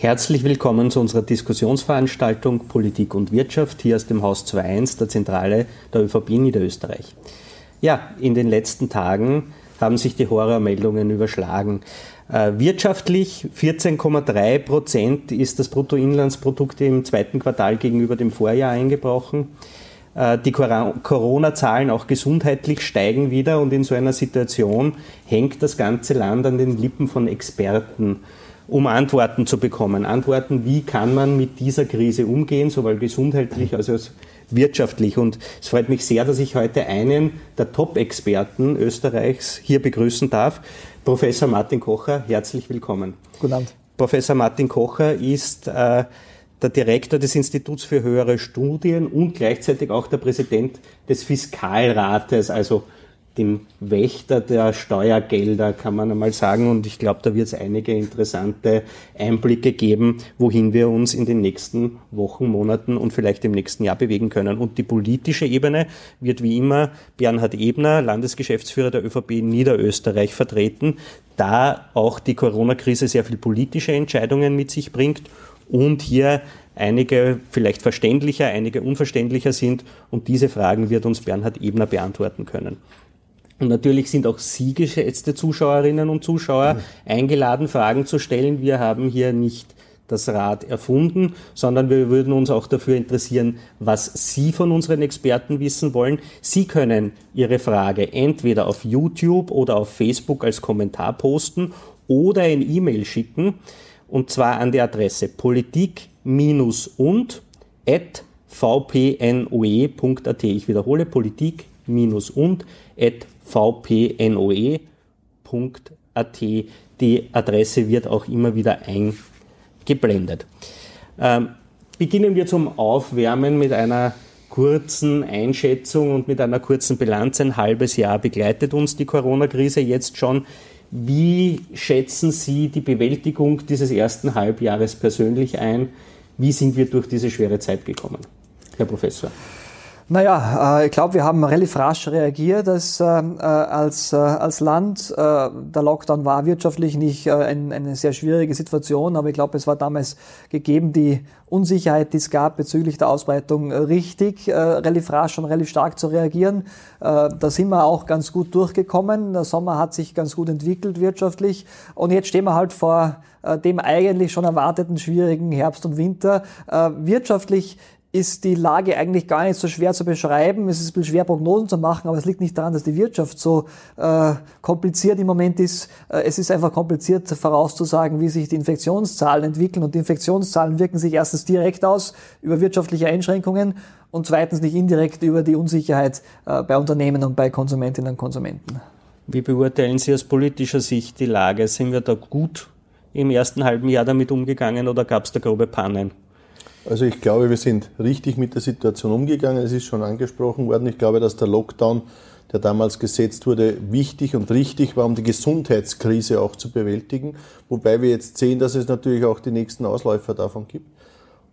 Herzlich willkommen zu unserer Diskussionsveranstaltung Politik und Wirtschaft hier aus dem Haus 2.1 der Zentrale der ÖVP Niederösterreich. Ja, in den letzten Tagen haben sich die Horrormeldungen überschlagen. Äh, wirtschaftlich 14,3 Prozent ist das Bruttoinlandsprodukt im zweiten Quartal gegenüber dem Vorjahr eingebrochen. Äh, die Corona-Zahlen auch gesundheitlich steigen wieder und in so einer Situation hängt das ganze Land an den Lippen von Experten um Antworten zu bekommen. Antworten, wie kann man mit dieser Krise umgehen, sowohl gesundheitlich als auch wirtschaftlich. Und es freut mich sehr, dass ich heute einen der Top-Experten Österreichs hier begrüßen darf, Professor Martin Kocher. Herzlich willkommen. Guten Abend. Professor Martin Kocher ist äh, der Direktor des Instituts für höhere Studien und gleichzeitig auch der Präsident des Fiskalrates, also dem Wächter der Steuergelder, kann man einmal sagen. Und ich glaube, da wird es einige interessante Einblicke geben, wohin wir uns in den nächsten Wochen, Monaten und vielleicht im nächsten Jahr bewegen können. Und die politische Ebene wird wie immer Bernhard Ebner, Landesgeschäftsführer der ÖVP Niederösterreich, vertreten, da auch die Corona-Krise sehr viel politische Entscheidungen mit sich bringt und hier einige vielleicht verständlicher, einige unverständlicher sind. Und diese Fragen wird uns Bernhard Ebner beantworten können. Und natürlich sind auch Sie, geschätzte Zuschauerinnen und Zuschauer, eingeladen, Fragen zu stellen. Wir haben hier nicht das Rad erfunden, sondern wir würden uns auch dafür interessieren, was Sie von unseren Experten wissen wollen. Sie können Ihre Frage entweder auf YouTube oder auf Facebook als Kommentar posten oder ein E-Mail schicken, und zwar an die Adresse politik-und at vpnoe.at. Ich wiederhole, politik-und at vpnoe.at. Die Adresse wird auch immer wieder eingeblendet. Ähm, beginnen wir zum Aufwärmen mit einer kurzen Einschätzung und mit einer kurzen Bilanz. Ein halbes Jahr begleitet uns die Corona-Krise jetzt schon. Wie schätzen Sie die Bewältigung dieses ersten Halbjahres persönlich ein? Wie sind wir durch diese schwere Zeit gekommen, Herr Professor? Naja, äh, ich glaube, wir haben relativ rasch reagiert als, äh, als, äh, als Land. Der Lockdown war wirtschaftlich nicht eine sehr schwierige Situation, aber ich glaube, es war damals gegeben, die Unsicherheit, die es gab bezüglich der Ausbreitung, richtig, relativ rasch und relativ stark zu reagieren. Da sind wir auch ganz gut durchgekommen. Der Sommer hat sich ganz gut entwickelt wirtschaftlich und jetzt stehen wir halt vor dem eigentlich schon erwarteten schwierigen Herbst und Winter. Wirtschaftlich ist die Lage eigentlich gar nicht so schwer zu beschreiben. Es ist ein bisschen schwer, Prognosen zu machen, aber es liegt nicht daran, dass die Wirtschaft so äh, kompliziert im Moment ist. Äh, es ist einfach kompliziert vorauszusagen, wie sich die Infektionszahlen entwickeln. Und die Infektionszahlen wirken sich erstens direkt aus über wirtschaftliche Einschränkungen und zweitens nicht indirekt über die Unsicherheit äh, bei Unternehmen und bei Konsumentinnen und Konsumenten. Wie beurteilen Sie aus politischer Sicht die Lage? Sind wir da gut im ersten halben Jahr damit umgegangen oder gab es da grobe Pannen? Also ich glaube, wir sind richtig mit der Situation umgegangen. Es ist schon angesprochen worden. Ich glaube, dass der Lockdown, der damals gesetzt wurde, wichtig und richtig war, um die Gesundheitskrise auch zu bewältigen. Wobei wir jetzt sehen, dass es natürlich auch die nächsten Ausläufer davon gibt.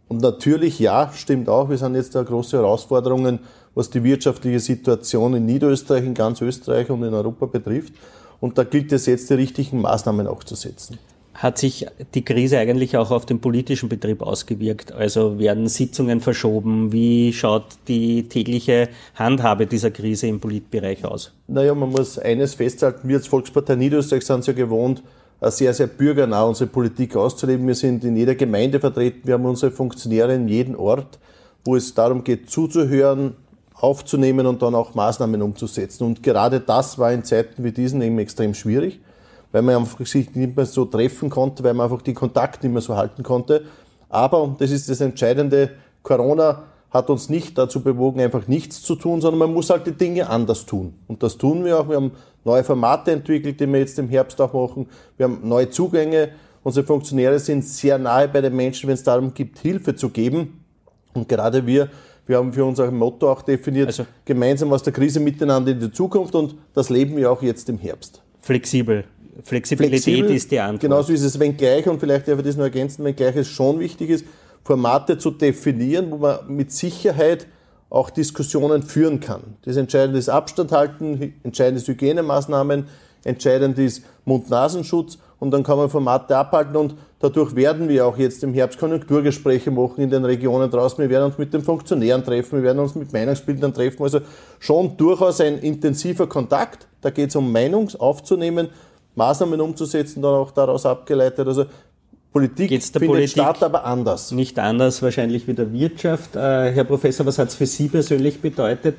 Und natürlich, ja, stimmt auch, wir sind jetzt da große Herausforderungen, was die wirtschaftliche Situation in Niederösterreich, in ganz Österreich und in Europa betrifft. Und da gilt es jetzt, die richtigen Maßnahmen auch zu setzen hat sich die Krise eigentlich auch auf den politischen Betrieb ausgewirkt? Also werden Sitzungen verschoben? Wie schaut die tägliche Handhabe dieser Krise im Politbereich aus? Naja, man muss eines festhalten, wir als Volkspartei Niederösterreich sind es ja gewohnt, sehr, sehr bürgernah unsere Politik auszuleben. Wir sind in jeder Gemeinde vertreten, wir haben unsere Funktionäre in jedem Ort, wo es darum geht, zuzuhören, aufzunehmen und dann auch Maßnahmen umzusetzen. Und gerade das war in Zeiten wie diesen eben extrem schwierig weil man einfach sich nicht mehr so treffen konnte, weil man einfach die Kontakte nicht mehr so halten konnte. Aber, und das ist das Entscheidende, Corona hat uns nicht dazu bewogen, einfach nichts zu tun, sondern man muss halt die Dinge anders tun. Und das tun wir auch. Wir haben neue Formate entwickelt, die wir jetzt im Herbst auch machen. Wir haben neue Zugänge. Unsere Funktionäre sind sehr nahe bei den Menschen, wenn es darum geht, Hilfe zu geben. Und gerade wir, wir haben für unser Motto auch definiert, also, gemeinsam aus der Krise miteinander in die Zukunft und das leben wir auch jetzt im Herbst. Flexibel. Flexibilität Flexibel, ist die Antwort. Genauso ist es, wenn gleich, und vielleicht darf ich das nur ergänzen, wenn gleich es schon wichtig ist, Formate zu definieren, wo man mit Sicherheit auch Diskussionen führen kann. Das Entscheidende ist Abstand halten, entscheidend ist Hygienemaßnahmen, entscheidend ist Mund-Nasenschutz und dann kann man Formate abhalten und dadurch werden wir auch jetzt im Herbst Konjunkturgespräche machen in den Regionen draußen. Wir werden uns mit den Funktionären treffen, wir werden uns mit Meinungsbildern treffen. Also schon durchaus ein intensiver Kontakt. Da geht es um Meinung aufzunehmen, Maßnahmen umzusetzen, dann auch daraus abgeleitet. Also Politik Geht's der findet Politik statt, aber anders. Nicht anders wahrscheinlich wie der Wirtschaft. Äh, Herr Professor, was hat es für Sie persönlich bedeutet?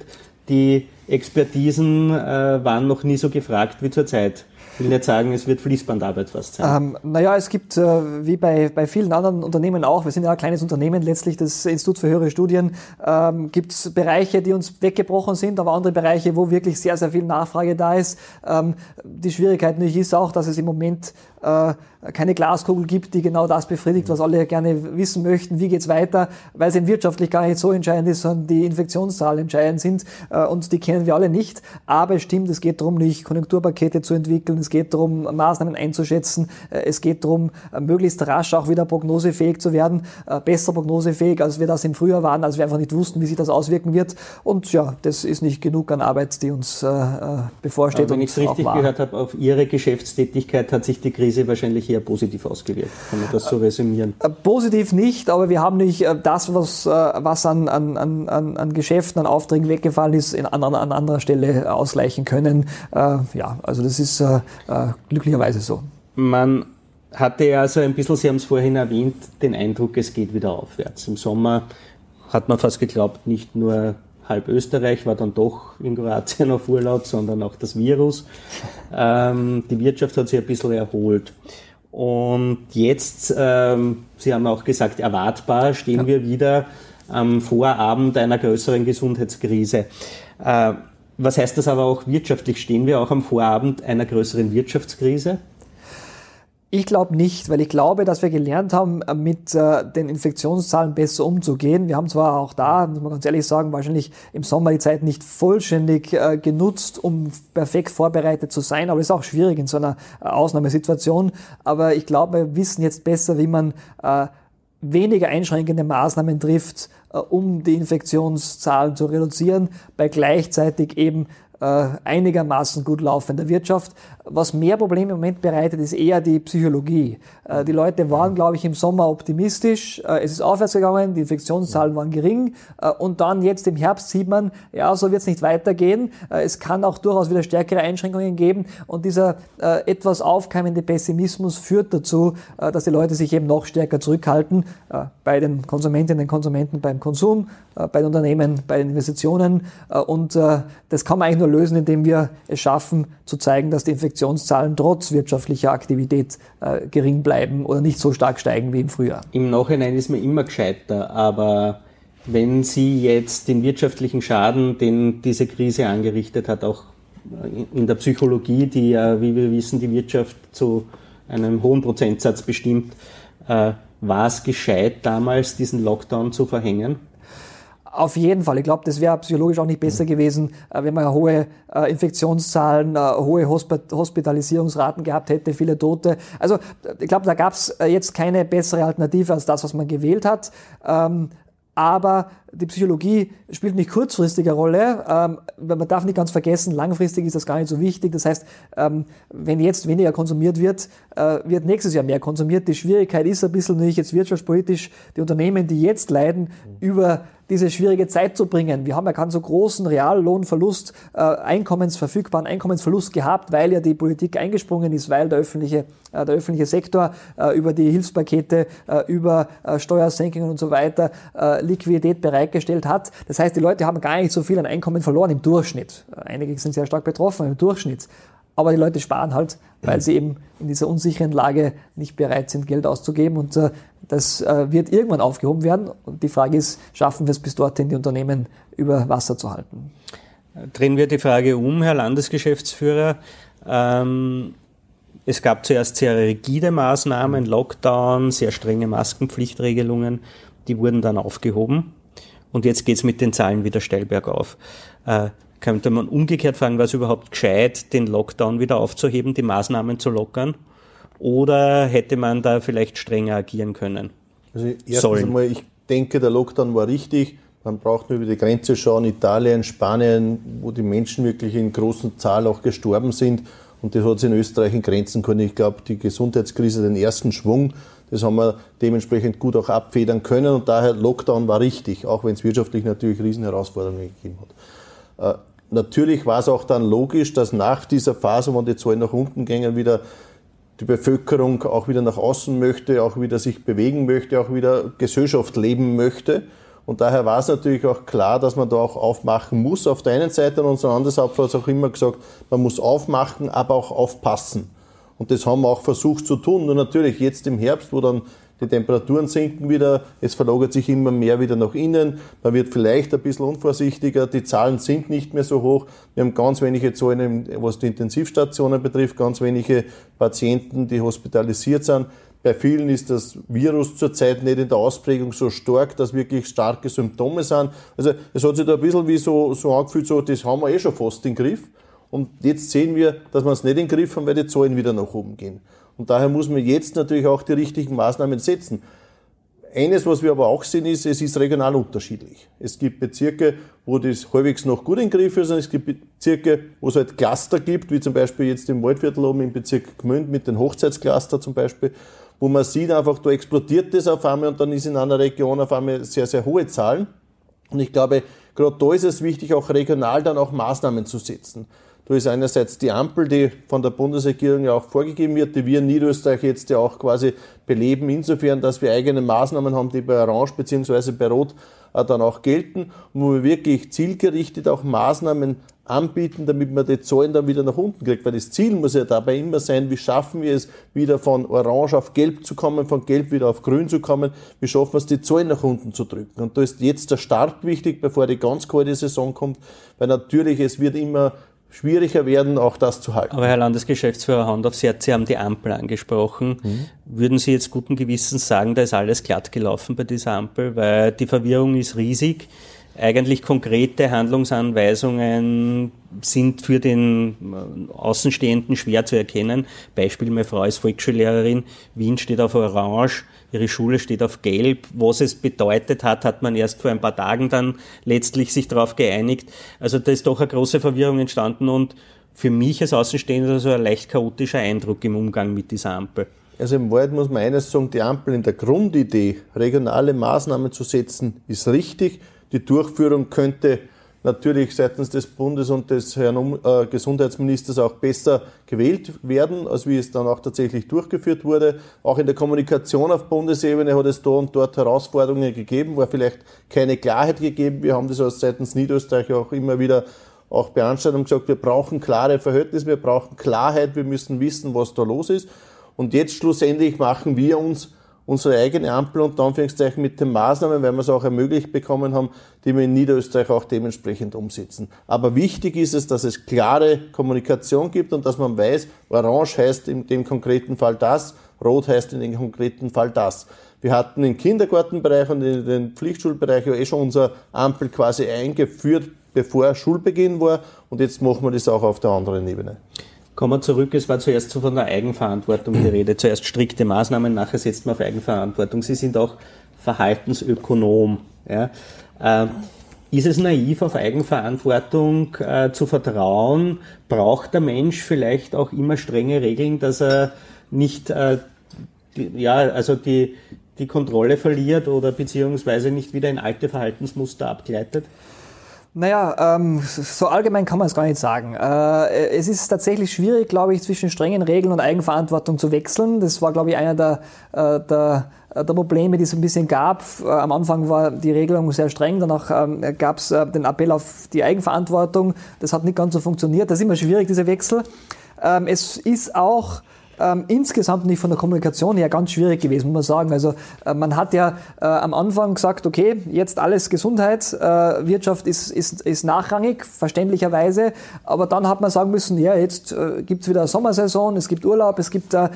Die Expertisen äh, waren noch nie so gefragt wie zurzeit. Ich will nicht sagen, es wird Fließbandarbeit fast sein. Ähm, naja, es gibt, äh, wie bei, bei vielen anderen Unternehmen auch, wir sind ja ein kleines Unternehmen letztlich, das Institut für höhere Studien, ähm, gibt es Bereiche, die uns weggebrochen sind, aber andere Bereiche, wo wirklich sehr, sehr viel Nachfrage da ist. Ähm, die Schwierigkeit natürlich ist auch, dass es im Moment äh, keine Glaskugel gibt, die genau das befriedigt, was alle gerne wissen möchten, wie geht's weiter, weil es eben wirtschaftlich gar nicht so entscheidend ist, sondern die Infektionszahlen entscheidend sind äh, und die kennen wir alle nicht. Aber es stimmt, es geht darum, nicht Konjunkturpakete zu entwickeln, es geht darum, Maßnahmen einzuschätzen, äh, es geht darum, äh, möglichst rasch auch wieder prognosefähig zu werden, besser prognosefähig, als wir das im Frühjahr waren, als wir einfach nicht wussten, wie sich das auswirken wird. Und ja, das ist nicht genug an Arbeit, die uns bevorsteht. Aber wenn ich es richtig gehört habe, auf Ihre Geschäftstätigkeit hat sich die Krise wahrscheinlich eher positiv ausgewirkt. Kann man das so resümieren? Äh, positiv nicht, aber wir haben nicht äh, das, was, äh, was an, an, an, an Geschäften, an Aufträgen weggefallen ist, in, an, an anderer Stelle ausgleichen können. Ja, also das ist glücklicherweise so. Man hatte ja so ein bisschen, Sie haben es vorhin erwähnt, den Eindruck, es geht wieder aufwärts. Im Sommer hat man fast geglaubt, nicht nur halb Österreich war dann doch in Kroatien auf Urlaub, sondern auch das Virus. Ähm, die Wirtschaft hat sich ein bisschen erholt. Und jetzt, ähm, Sie haben auch gesagt, erwartbar stehen ja. wir wieder am Vorabend einer größeren Gesundheitskrise. Äh, was heißt das aber auch wirtschaftlich? Stehen wir auch am Vorabend einer größeren Wirtschaftskrise? Ich glaube nicht, weil ich glaube, dass wir gelernt haben, äh, mit äh, den Infektionszahlen besser umzugehen. Wir haben zwar auch da, muss man ganz ehrlich sagen, wahrscheinlich im Sommer die Zeit nicht vollständig äh, genutzt, um perfekt vorbereitet zu sein, aber es ist auch schwierig in so einer äh, Ausnahmesituation. Aber ich glaube, wir wissen jetzt besser, wie man äh, weniger einschränkende Maßnahmen trifft, um die Infektionszahlen zu reduzieren, bei gleichzeitig eben einigermaßen gut laufender Wirtschaft. Was mehr Probleme im Moment bereitet, ist eher die Psychologie. Äh, die Leute waren, glaube ich, im Sommer optimistisch. Äh, es ist aufwärts gegangen, die Infektionszahlen waren gering. Und dann jetzt im Herbst sieht man, ja, so wird es nicht weitergehen. Es kann auch durchaus wieder stärkere Einschränkungen geben. Und dieser etwas aufkeimende Pessimismus führt dazu, dass die Leute sich eben noch stärker zurückhalten bei den Konsumentinnen und Konsumenten beim Konsum, bei den Unternehmen, bei den Investitionen. Und das kann man eigentlich nur lösen, indem wir es schaffen, zu zeigen, dass die Infektionszahlen trotz wirtschaftlicher Aktivität äh, gering bleiben oder nicht so stark steigen wie im Frühjahr. Im Nachhinein ist man immer gescheiter, aber wenn Sie jetzt den wirtschaftlichen Schaden, den diese Krise angerichtet hat, auch in der Psychologie, die ja, wie wir wissen, die Wirtschaft zu einem hohen Prozentsatz bestimmt, äh, war es gescheit, damals diesen Lockdown zu verhängen? Auf jeden Fall. Ich glaube, das wäre psychologisch auch nicht besser gewesen, äh, wenn man hohe äh, Infektionszahlen, äh, hohe Hospitalisierungsraten gehabt hätte, viele Tote. Also ich glaube, da gab es jetzt keine bessere Alternative als das, was man gewählt hat. Ähm, aber die Psychologie spielt nicht kurzfristige Rolle. Ähm, man darf nicht ganz vergessen, langfristig ist das gar nicht so wichtig. Das heißt, ähm, wenn jetzt weniger konsumiert wird, wird nächstes Jahr mehr konsumiert. Die Schwierigkeit ist ein bisschen nicht jetzt wirtschaftspolitisch, die Unternehmen, die jetzt leiden, über diese schwierige Zeit zu bringen. Wir haben ja keinen so großen Reallohnverlust, äh, Einkommensverfügbaren Einkommensverlust gehabt, weil ja die Politik eingesprungen ist, weil der öffentliche, äh, der öffentliche Sektor äh, über die Hilfspakete, äh, über äh, Steuersenkungen und so weiter äh, Liquidität bereitgestellt hat. Das heißt, die Leute haben gar nicht so viel an Einkommen verloren im Durchschnitt. Einige sind sehr stark betroffen im Durchschnitt. Aber die Leute sparen halt, weil sie eben in dieser unsicheren Lage nicht bereit sind, Geld auszugeben. Und äh, das äh, wird irgendwann aufgehoben werden. Und die Frage ist, schaffen wir es bis dorthin, die Unternehmen über Wasser zu halten? Drehen wir die Frage um, Herr Landesgeschäftsführer. Ähm, es gab zuerst sehr rigide Maßnahmen, Lockdown, sehr strenge Maskenpflichtregelungen. Die wurden dann aufgehoben. Und jetzt geht es mit den Zahlen wieder steil bergauf. Äh, könnte man umgekehrt fragen, was überhaupt gescheit, den Lockdown wieder aufzuheben, die Maßnahmen zu lockern? Oder hätte man da vielleicht strenger agieren können? Also erstens sollen? einmal, ich denke, der Lockdown war richtig. Man braucht nur über die Grenze schauen, Italien, Spanien, wo die Menschen wirklich in großen Zahl auch gestorben sind. Und das hat sich in Österreich in Grenzen können. Ich glaube, die Gesundheitskrise, den ersten Schwung, das haben wir dementsprechend gut auch abfedern können und daher Lockdown war richtig, auch wenn es wirtschaftlich natürlich Riesenherausforderungen gegeben hat. Natürlich war es auch dann logisch, dass nach dieser Phase, wo die Zahlen nach unten gingen, wieder die Bevölkerung auch wieder nach außen möchte, auch wieder sich bewegen möchte, auch wieder Gesellschaft leben möchte. Und daher war es natürlich auch klar, dass man da auch aufmachen muss. Auf der einen Seite, und unser Landeshauptmann hat auch immer gesagt, man muss aufmachen, aber auch aufpassen. Und das haben wir auch versucht zu tun. Nur natürlich jetzt im Herbst, wo dann die Temperaturen sinken wieder, es verlagert sich immer mehr wieder nach innen, man wird vielleicht ein bisschen unvorsichtiger, die Zahlen sind nicht mehr so hoch, wir haben ganz wenige Zahlen, was die Intensivstationen betrifft, ganz wenige Patienten, die hospitalisiert sind. Bei vielen ist das Virus zurzeit nicht in der Ausprägung so stark, dass wirklich starke Symptome sind. Also es hat sich da ein bisschen wie so, so angefühlt, so, das haben wir eh schon fast im Griff. Und jetzt sehen wir, dass wir es nicht in den Griff haben, weil die Zahlen wieder nach oben gehen. Und daher muss man jetzt natürlich auch die richtigen Maßnahmen setzen. Eines, was wir aber auch sehen, ist, es ist regional unterschiedlich. Es gibt Bezirke, wo das halbwegs noch gut in Griff ist, und es gibt Bezirke, wo es halt Cluster gibt, wie zum Beispiel jetzt im Waldviertel oben im Bezirk Gmünd mit den Hochzeitscluster zum Beispiel, wo man sieht einfach, da explodiert das auf einmal und dann ist in einer Region auf einmal sehr, sehr hohe Zahlen. Und ich glaube, gerade da ist es wichtig, auch regional dann auch Maßnahmen zu setzen. Da ist einerseits die Ampel, die von der Bundesregierung ja auch vorgegeben wird, die wir in Niederösterreich jetzt ja auch quasi beleben, insofern, dass wir eigene Maßnahmen haben, die bei Orange bzw. bei Rot äh, dann auch gelten wo wir wirklich zielgerichtet auch Maßnahmen anbieten, damit man die Zahlen dann wieder nach unten kriegt. Weil das Ziel muss ja dabei immer sein, wie schaffen wir es, wieder von Orange auf Gelb zu kommen, von Gelb wieder auf Grün zu kommen, wie schaffen wir es, die Zahlen nach unten zu drücken. Und da ist jetzt der Start wichtig, bevor die ganz kalte Saison kommt, weil natürlich es wird immer schwieriger werden, auch das zu halten. Aber Herr Landesgeschäftsführer Hand aufs Herz, Sie haben die Ampel angesprochen. Mhm. Würden Sie jetzt guten Gewissens sagen, da ist alles glatt gelaufen bei dieser Ampel, weil die Verwirrung ist riesig eigentlich konkrete Handlungsanweisungen sind für den äh, Außenstehenden schwer zu erkennen. Beispiel, meine Frau ist Volksschullehrerin, Wien steht auf Orange, ihre Schule steht auf Gelb. Was es bedeutet hat, hat man erst vor ein paar Tagen dann letztlich sich darauf geeinigt. Also da ist doch eine große Verwirrung entstanden und für mich als Außenstehender so ein leicht chaotischer Eindruck im Umgang mit dieser Ampel. Also im Wald muss man eines sagen, die Ampel in der Grundidee, regionale Maßnahmen zu setzen, ist richtig. Die Durchführung könnte natürlich seitens des Bundes und des Herrn äh, Gesundheitsministers auch besser gewählt werden, als wie es dann auch tatsächlich durchgeführt wurde. Auch in der Kommunikation auf Bundesebene hat es da und dort Herausforderungen gegeben, war vielleicht keine Klarheit gegeben. Wir haben das aus seitens Niederösterreich auch immer wieder auch beanstandet und gesagt, wir brauchen klare Verhältnisse, wir brauchen Klarheit, wir müssen wissen, was da los ist. Und jetzt schlussendlich machen wir uns unsere eigene Ampel und Anführungszeichen mit den Maßnahmen, weil wir es auch ermöglicht bekommen haben, die wir in Niederösterreich auch dementsprechend umsetzen. Aber wichtig ist es, dass es klare Kommunikation gibt und dass man weiß, Orange heißt in dem konkreten Fall das, Rot heißt in dem konkreten Fall das. Wir hatten im Kindergartenbereich und in den Pflichtschulbereich ja eh schon unsere Ampel quasi eingeführt, bevor Schulbeginn war und jetzt machen wir das auch auf der anderen Ebene. Kommen wir zurück, es war zuerst so von der Eigenverantwortung die Rede. Zuerst strikte Maßnahmen, nachher setzt man auf Eigenverantwortung. Sie sind auch Verhaltensökonom. Ja. Äh, ist es naiv, auf Eigenverantwortung äh, zu vertrauen? Braucht der Mensch vielleicht auch immer strenge Regeln, dass er nicht äh, die, ja, also die, die Kontrolle verliert oder beziehungsweise nicht wieder in alte Verhaltensmuster abgleitet? Naja, ähm, so allgemein kann man es gar nicht sagen. Äh, es ist tatsächlich schwierig, glaube ich, zwischen strengen Regeln und Eigenverantwortung zu wechseln. Das war, glaube ich, einer der, äh, der, der Probleme, die es ein bisschen gab. Äh, am Anfang war die Regelung sehr streng, danach ähm, gab es äh, den Appell auf die Eigenverantwortung. Das hat nicht ganz so funktioniert. Das ist immer schwierig, dieser Wechsel. Ähm, es ist auch ähm, insgesamt nicht von der Kommunikation her ganz schwierig gewesen, muss man sagen. Also äh, man hat ja äh, am Anfang gesagt, okay, jetzt alles Gesundheit, äh, Wirtschaft ist, ist, ist nachrangig, verständlicherweise, aber dann hat man sagen müssen, ja, jetzt äh, gibt es wieder Sommersaison, es gibt Urlaub, es gibt äh,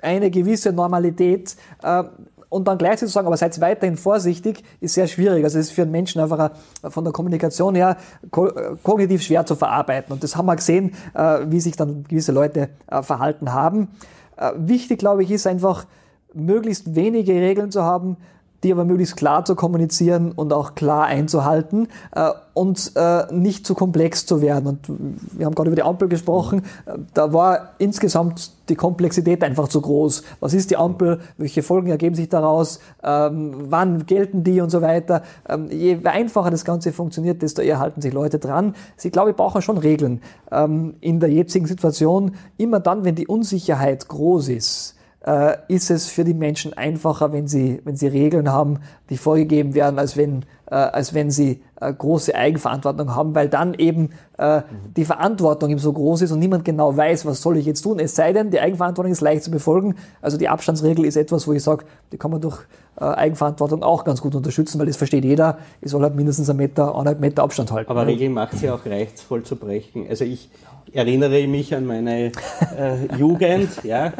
eine gewisse Normalität. Äh, und dann gleichzeitig zu sagen, aber seid weiterhin vorsichtig, ist sehr schwierig. Also es ist für einen Menschen einfach von der Kommunikation her kognitiv schwer zu verarbeiten. Und das haben wir gesehen, äh, wie sich dann gewisse Leute äh, verhalten haben. Äh, wichtig, glaube ich, ist einfach, möglichst wenige Regeln zu haben, die aber möglichst klar zu kommunizieren und auch klar einzuhalten äh, und äh, nicht zu komplex zu werden. Und wir haben gerade über die Ampel gesprochen. Da war insgesamt die Komplexität einfach zu groß. Was ist die Ampel? Welche Folgen ergeben sich daraus? Ähm, wann gelten die und so weiter? Ähm, je einfacher das Ganze funktioniert, desto eher halten sich Leute dran. Sie, glaube ich, brauchen schon Regeln. Ähm, in der jetzigen Situation, immer dann, wenn die Unsicherheit groß ist, äh, ist es für die Menschen einfacher, wenn sie, wenn sie Regeln haben, die vorgegeben werden, als wenn, äh, als wenn sie äh, große Eigenverantwortung haben, weil dann eben äh, die Verantwortung eben so groß ist und niemand genau weiß, was soll ich jetzt tun. Es sei denn, die Eigenverantwortung ist leicht zu befolgen. Also die Abstandsregel ist etwas, wo ich sage, die kann man durch äh, Eigenverantwortung auch ganz gut unterstützen, weil das versteht jeder. Ich soll halt mindestens einen Meter, eineinhalb Meter Abstand halten. Aber Regeln macht sie auch reizvoll zu brechen. Also ich erinnere mich an meine äh, Jugend, ja,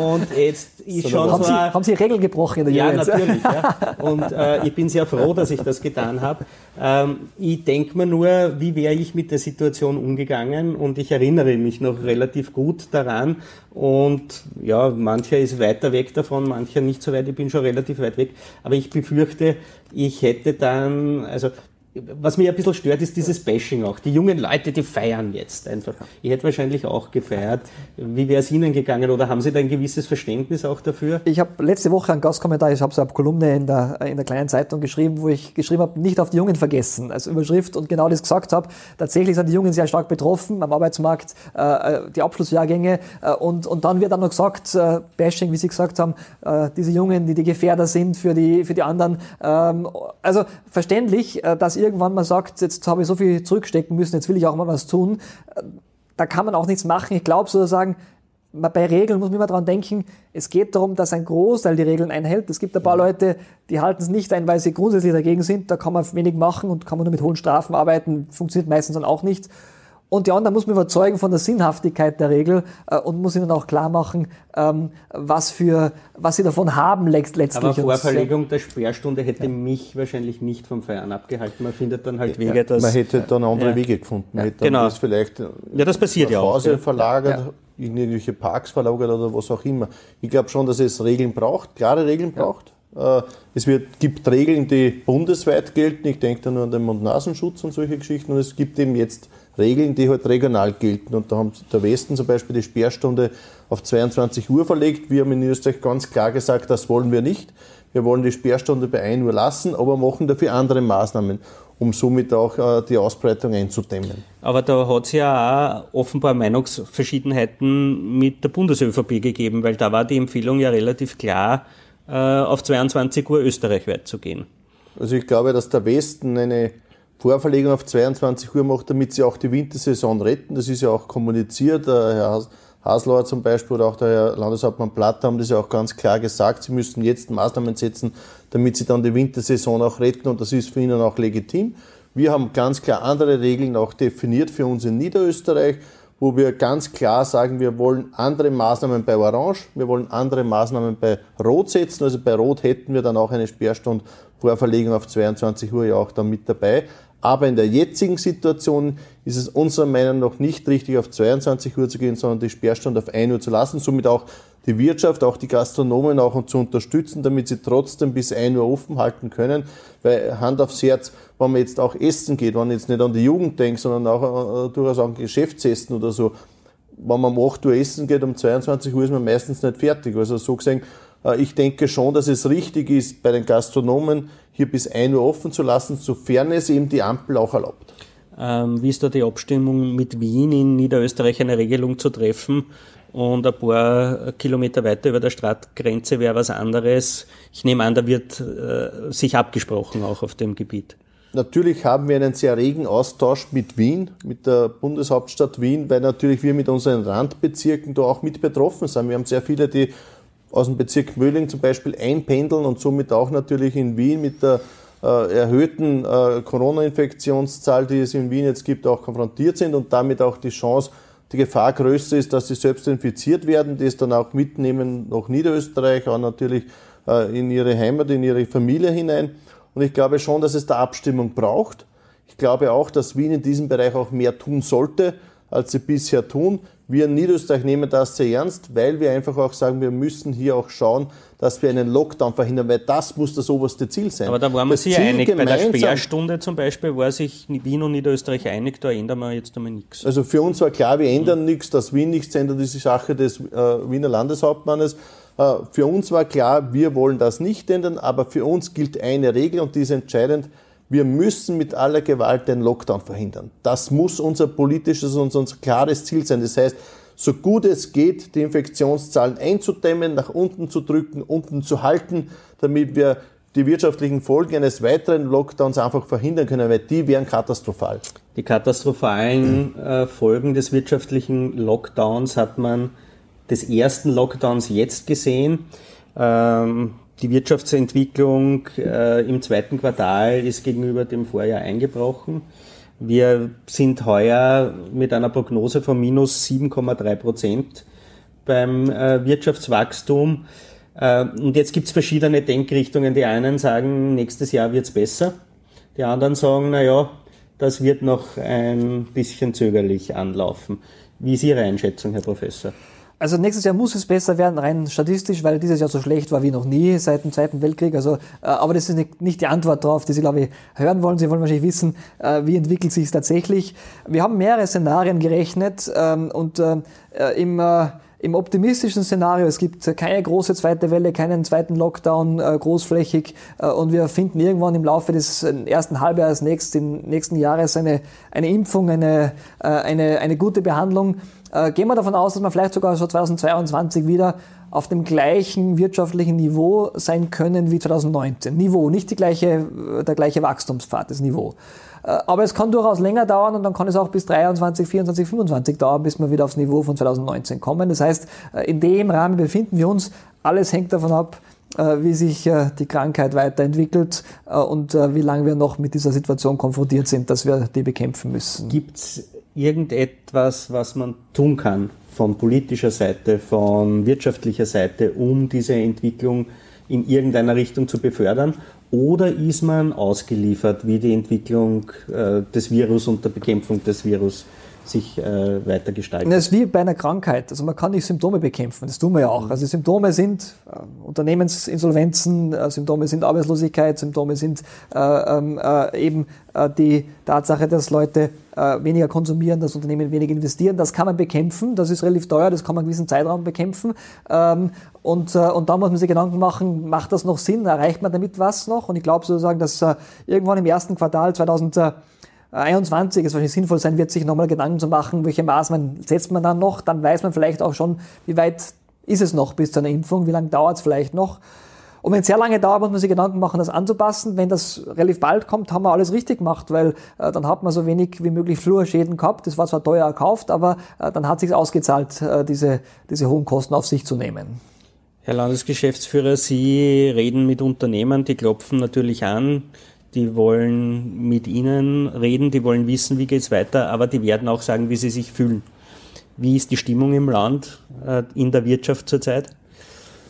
und jetzt ist so, schon haben so... Sie, haben Sie Regeln gebrochen in der ja, Jugend? Ja, natürlich, ja. Und äh, ich bin sehr froh, dass ich das getan habe. Ähm, ich denke mir nur, wie wäre ich mit der Situation umgegangen und ich erinnere mich noch relativ gut daran und ja, mancher ist weiter weg davon, mancher nicht so weit, ich bin schon relativ weit weg, aber ich befürchte, ich hätte dann, also was mich ein bisschen stört, ist dieses Bashing auch. Die jungen Leute, die feiern jetzt einfach. Ich hätte wahrscheinlich auch gefeiert. Wie wäre es Ihnen gegangen oder haben Sie da ein gewisses Verständnis auch dafür? Ich habe letzte Woche einen Gastkommentar, ich habe so eine Kolumne in der, in der kleinen Zeitung geschrieben, wo ich geschrieben habe, nicht auf die Jungen vergessen als Überschrift und genau das gesagt habe. Tatsächlich sind die Jungen sehr stark betroffen am Arbeitsmarkt, äh, äh die Abschlussjahrgänge äh, und, und dann wird dann noch gesagt, äh, Bashing, wie Sie gesagt haben, diese Jungen, die die Gefährder sind für die, für die anderen. Ähm, also verständlich, dass irgendwann mal sagt, jetzt habe ich so viel zurückstecken müssen, jetzt will ich auch mal was tun, da kann man auch nichts machen. Ich glaube sozusagen, bei Regeln muss man immer daran denken, es geht darum, dass ein Großteil die Regeln einhält. Es gibt ein paar Leute, die halten es nicht ein, weil sie grundsätzlich dagegen sind. Da kann man wenig machen und kann man nur mit hohen Strafen arbeiten. Funktioniert meistens dann auch nicht. Und die anderen muss man überzeugen von der Sinnhaftigkeit der Regel äh, und muss ihnen auch klar machen, ähm, was, für, was sie davon haben letztlich. Aber Vorverlegung der Sperrstunde hätte ja. mich wahrscheinlich nicht vom Feiern abgehalten. Man findet dann halt Wege, ja, dass... Man hätte dann andere ja. Wege gefunden. Man hätte genau. das vielleicht ja, das passiert ja auch. Hause verlagert, in irgendwelche Parks verlagert oder was auch immer. Ich glaube schon, dass es Regeln braucht, klare Regeln braucht. Äh, es wird, gibt Regeln, die bundesweit gelten. Ich denke da nur an den Mund-Nasenschutz und solche Geschichten. Und es gibt eben jetzt Regeln, die halt regional gelten. Und da haben der Westen zum Beispiel die Sperrstunde auf 22 Uhr verlegt. Wir haben in Österreich ganz klar gesagt, das wollen wir nicht. Wir wollen die Sperrstunde bei 1 Uhr lassen, aber machen dafür andere Maßnahmen, um somit auch äh, die Ausbreitung einzudämmen. Aber da hat es ja auch offenbar Meinungsverschiedenheiten mit der Bundes-ÖVP gegeben, weil da war die Empfehlung ja relativ klar, äh, auf 22 Uhr österreichweit zu gehen. Also ich glaube, dass der Westen eine Vorverlegung auf 22 Uhr macht, damit sie auch die Wintersaison retten. Das ist ja auch kommuniziert. Der Herr Haslauer zum Beispiel oder auch der Herr Landeshauptmann Platter haben das ja auch ganz klar gesagt. Sie müssten jetzt Maßnahmen setzen, damit sie dann die Wintersaison auch retten und das ist für ihnen auch legitim. Wir haben ganz klar andere Regeln auch definiert für uns in Niederösterreich, wo wir ganz klar sagen, wir wollen andere Maßnahmen bei Orange, wir wollen andere Maßnahmen bei Rot setzen. Also bei Rot hätten wir dann auch eine Sperrstunde Vorverlegung auf 22 Uhr ja auch dann mit dabei. Aber in der jetzigen Situation ist es unserer Meinung nach nicht richtig, auf 22 Uhr zu gehen, sondern die Sperrstunde auf 1 Uhr zu lassen, somit auch die Wirtschaft, auch die Gastronomen auch zu unterstützen, damit sie trotzdem bis 1 Uhr offen halten können. Weil Hand aufs Herz, wenn man jetzt auch essen geht, wenn man jetzt nicht an die Jugend denkt, sondern auch äh, durchaus an Geschäftsessen oder so, wenn man um 8 Uhr essen geht, um 22 Uhr ist man meistens nicht fertig. Also so gesehen, ich denke schon, dass es richtig ist, bei den Gastronomen hier bis 1 Uhr offen zu lassen, sofern es eben die Ampel auch erlaubt. Ähm, wie ist da die Abstimmung mit Wien in Niederösterreich eine Regelung zu treffen? Und ein paar Kilometer weiter über der Stadtgrenze wäre was anderes. Ich nehme an, da wird äh, sich abgesprochen auch auf dem Gebiet. Natürlich haben wir einen sehr regen Austausch mit Wien, mit der Bundeshauptstadt Wien, weil natürlich wir mit unseren Randbezirken da auch mit betroffen sind. Wir haben sehr viele, die aus dem Bezirk Möhling zum Beispiel einpendeln und somit auch natürlich in Wien mit der äh, erhöhten äh, Corona-Infektionszahl, die es in Wien jetzt gibt, auch konfrontiert sind und damit auch die Chance, die Gefahr größer ist, dass sie selbst infiziert werden, die es dann auch mitnehmen nach Niederösterreich, auch natürlich äh, in ihre Heimat, in ihre Familie hinein. Und ich glaube schon, dass es da Abstimmung braucht. Ich glaube auch, dass Wien in diesem Bereich auch mehr tun sollte, als sie bisher tun. Wir in Niederösterreich nehmen das sehr ernst, weil wir einfach auch sagen, wir müssen hier auch schauen, dass wir einen Lockdown verhindern, weil das muss das oberste Ziel sein. Aber da waren wir sich ja einig. Bei der Sperrstunde zum Beispiel war sich Wien und Niederösterreich einig, da ändern wir jetzt einmal nichts. Also für uns war klar, wir ändern mhm. nichts, dass Wien nichts ändert, ist die Sache des äh, Wiener Landeshauptmannes. Äh, für uns war klar, wir wollen das nicht ändern, aber für uns gilt eine Regel und die ist entscheidend. Wir müssen mit aller Gewalt den Lockdown verhindern. Das muss unser politisches und unser klares Ziel sein. Das heißt, so gut es geht, die Infektionszahlen einzudämmen, nach unten zu drücken, unten zu halten, damit wir die wirtschaftlichen Folgen eines weiteren Lockdowns einfach verhindern können, weil die wären katastrophal. Die katastrophalen äh, Folgen des wirtschaftlichen Lockdowns hat man des ersten Lockdowns jetzt gesehen. Ähm, die Wirtschaftsentwicklung äh, im zweiten Quartal ist gegenüber dem Vorjahr eingebrochen. Wir sind heuer mit einer Prognose von minus 7,3 Prozent beim äh, Wirtschaftswachstum. Äh, und jetzt gibt es verschiedene Denkrichtungen. Die einen sagen, nächstes Jahr wird es besser. Die anderen sagen, na ja, das wird noch ein bisschen zögerlich anlaufen. Wie ist Ihre Einschätzung, Herr Professor? Also nächstes Jahr muss es besser werden, rein statistisch, weil dieses Jahr so schlecht war wie noch nie seit dem Zweiten Weltkrieg. Also, äh, aber das ist nicht, nicht die Antwort darauf, die Sie, glaube ich, hören wollen. Sie wollen wahrscheinlich wissen, äh, wie entwickelt sich es tatsächlich. Wir haben mehrere Szenarien gerechnet ähm, und äh, im äh, im optimistischen Szenario, es gibt keine große zweite Welle, keinen zweiten Lockdown äh, großflächig äh, und wir finden irgendwann im Laufe des äh, ersten Halbjahres nächsten, nächsten Jahres eine, eine Impfung, eine, eine, eine gute Behandlung. Gehen wir davon aus, dass wir vielleicht sogar so 2022 wieder auf dem gleichen wirtschaftlichen Niveau sein können wie 2019. Niveau, nicht die gleiche, der gleiche Wachstumspfad, das Niveau. Äh, aber es kann durchaus länger dauern und dann kann es auch bis 23, 24, 25 dauern, bis wir wieder aufs Niveau von 2019 kommen. Das heißt, äh, in dem Rahmen befinden wir uns. Alles hängt davon ab, äh, wie sich die Krankheit weiterentwickelt und wie lange wir noch mit dieser Situation konfrontiert sind, dass wir die bekämpfen müssen. Gibt es irgendetwas, was man tun kann von politischer Seite, von wirtschaftlicher Seite, um diese Entwicklung in irgendeiner Richtung zu befördern? Oder ist man ausgeliefert, wie die Entwicklung äh, des Virus und der Bekämpfung des Virus sich äh, weiter gestaltet? Das ist wie bei einer Krankheit. Also man kann nicht Symptome bekämpfen, das tun wir ja auch. Also Symptome sind äh, Unternehmensinsolvenzen, äh, Symptome sind Arbeitslosigkeit, Symptome sind äh, ähm, äh, eben die Tatsache, dass Leute weniger konsumieren, dass Unternehmen weniger investieren. Das kann man bekämpfen, das ist relativ teuer, das kann man einen gewissen Zeitraum bekämpfen. Ähm, und, äh, und da muss man sich Gedanken machen, macht das noch Sinn? Erreicht man damit was noch? Und ich glaube sozusagen, dass äh, irgendwann im ersten Quartal 2021 es wahrscheinlich sinnvoll sein wird, sich nochmal Gedanken zu machen, welche Maßnahmen setzt man dann noch. Dann weiß man vielleicht auch schon, wie weit ist es noch bis zu einer Impfung, wie lange dauert es vielleicht noch. Und wenn es sehr lange dauert, muss man sich Gedanken machen, das anzupassen. Wenn das relativ bald kommt, haben wir alles richtig gemacht, weil äh, dann hat man so wenig wie möglich Flurschäden gehabt. Das war zwar teuer erkauft, aber äh, dann hat sich ausgezahlt, äh, diese, diese hohen Kosten auf sich zu nehmen. Herr Landesgeschäftsführer, Sie reden mit Unternehmern, die klopfen natürlich an, die wollen mit Ihnen reden, die wollen wissen, wie geht es weiter, aber die werden auch sagen, wie sie sich fühlen. Wie ist die Stimmung im Land, äh, in der Wirtschaft zurzeit?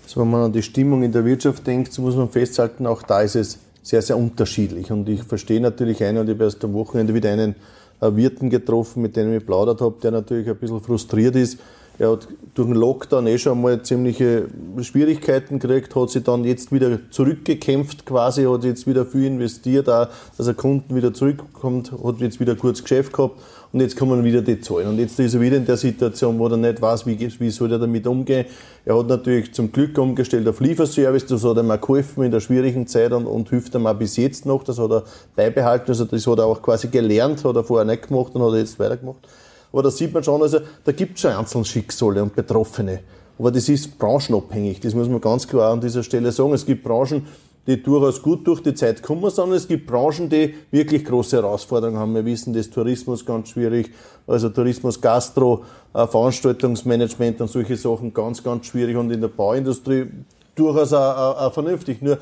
Also wenn man an die Stimmung in der Wirtschaft denkt, so muss man festhalten, auch da ist es sehr, sehr unterschiedlich. Und ich verstehe natürlich einen, und ich habe erst am Wochenende wieder einen äh, Wirten getroffen, mit dem ich plaudert habe, der natürlich ein bisschen frustriert ist, er hat durch den Lockdown eh schon mal ziemliche Schwierigkeiten gekriegt, hat sich dann jetzt wieder zurückgekämpft quasi, hat jetzt wieder viel investiert, auch, dass er Kunden wieder zurückkommt, hat jetzt wieder kurz Geschäft gehabt und jetzt kommen wieder die Zahlen. Und jetzt ist er wieder in der Situation, wo er nicht weiß, wie, wie soll er damit umgehen. Er hat natürlich zum Glück umgestellt auf Lieferservice, das hat ihm auch geholfen in der schwierigen Zeit und, und hilft ihm auch bis jetzt noch, das hat er beibehalten, also das hat er auch quasi gelernt, hat er vorher nicht gemacht und hat er jetzt weitergemacht. Aber da sieht man schon, also da gibt es schon einzelne Schicksale und Betroffene. Aber das ist branchenabhängig, das muss man ganz klar an dieser Stelle sagen. Es gibt Branchen, die durchaus gut durch die Zeit kommen, sondern es gibt Branchen, die wirklich große Herausforderungen haben. Wir wissen, das Tourismus ganz schwierig, also Tourismus, Gastro, äh, Veranstaltungsmanagement und solche Sachen ganz, ganz schwierig und in der Bauindustrie durchaus auch, auch, auch vernünftig. Nur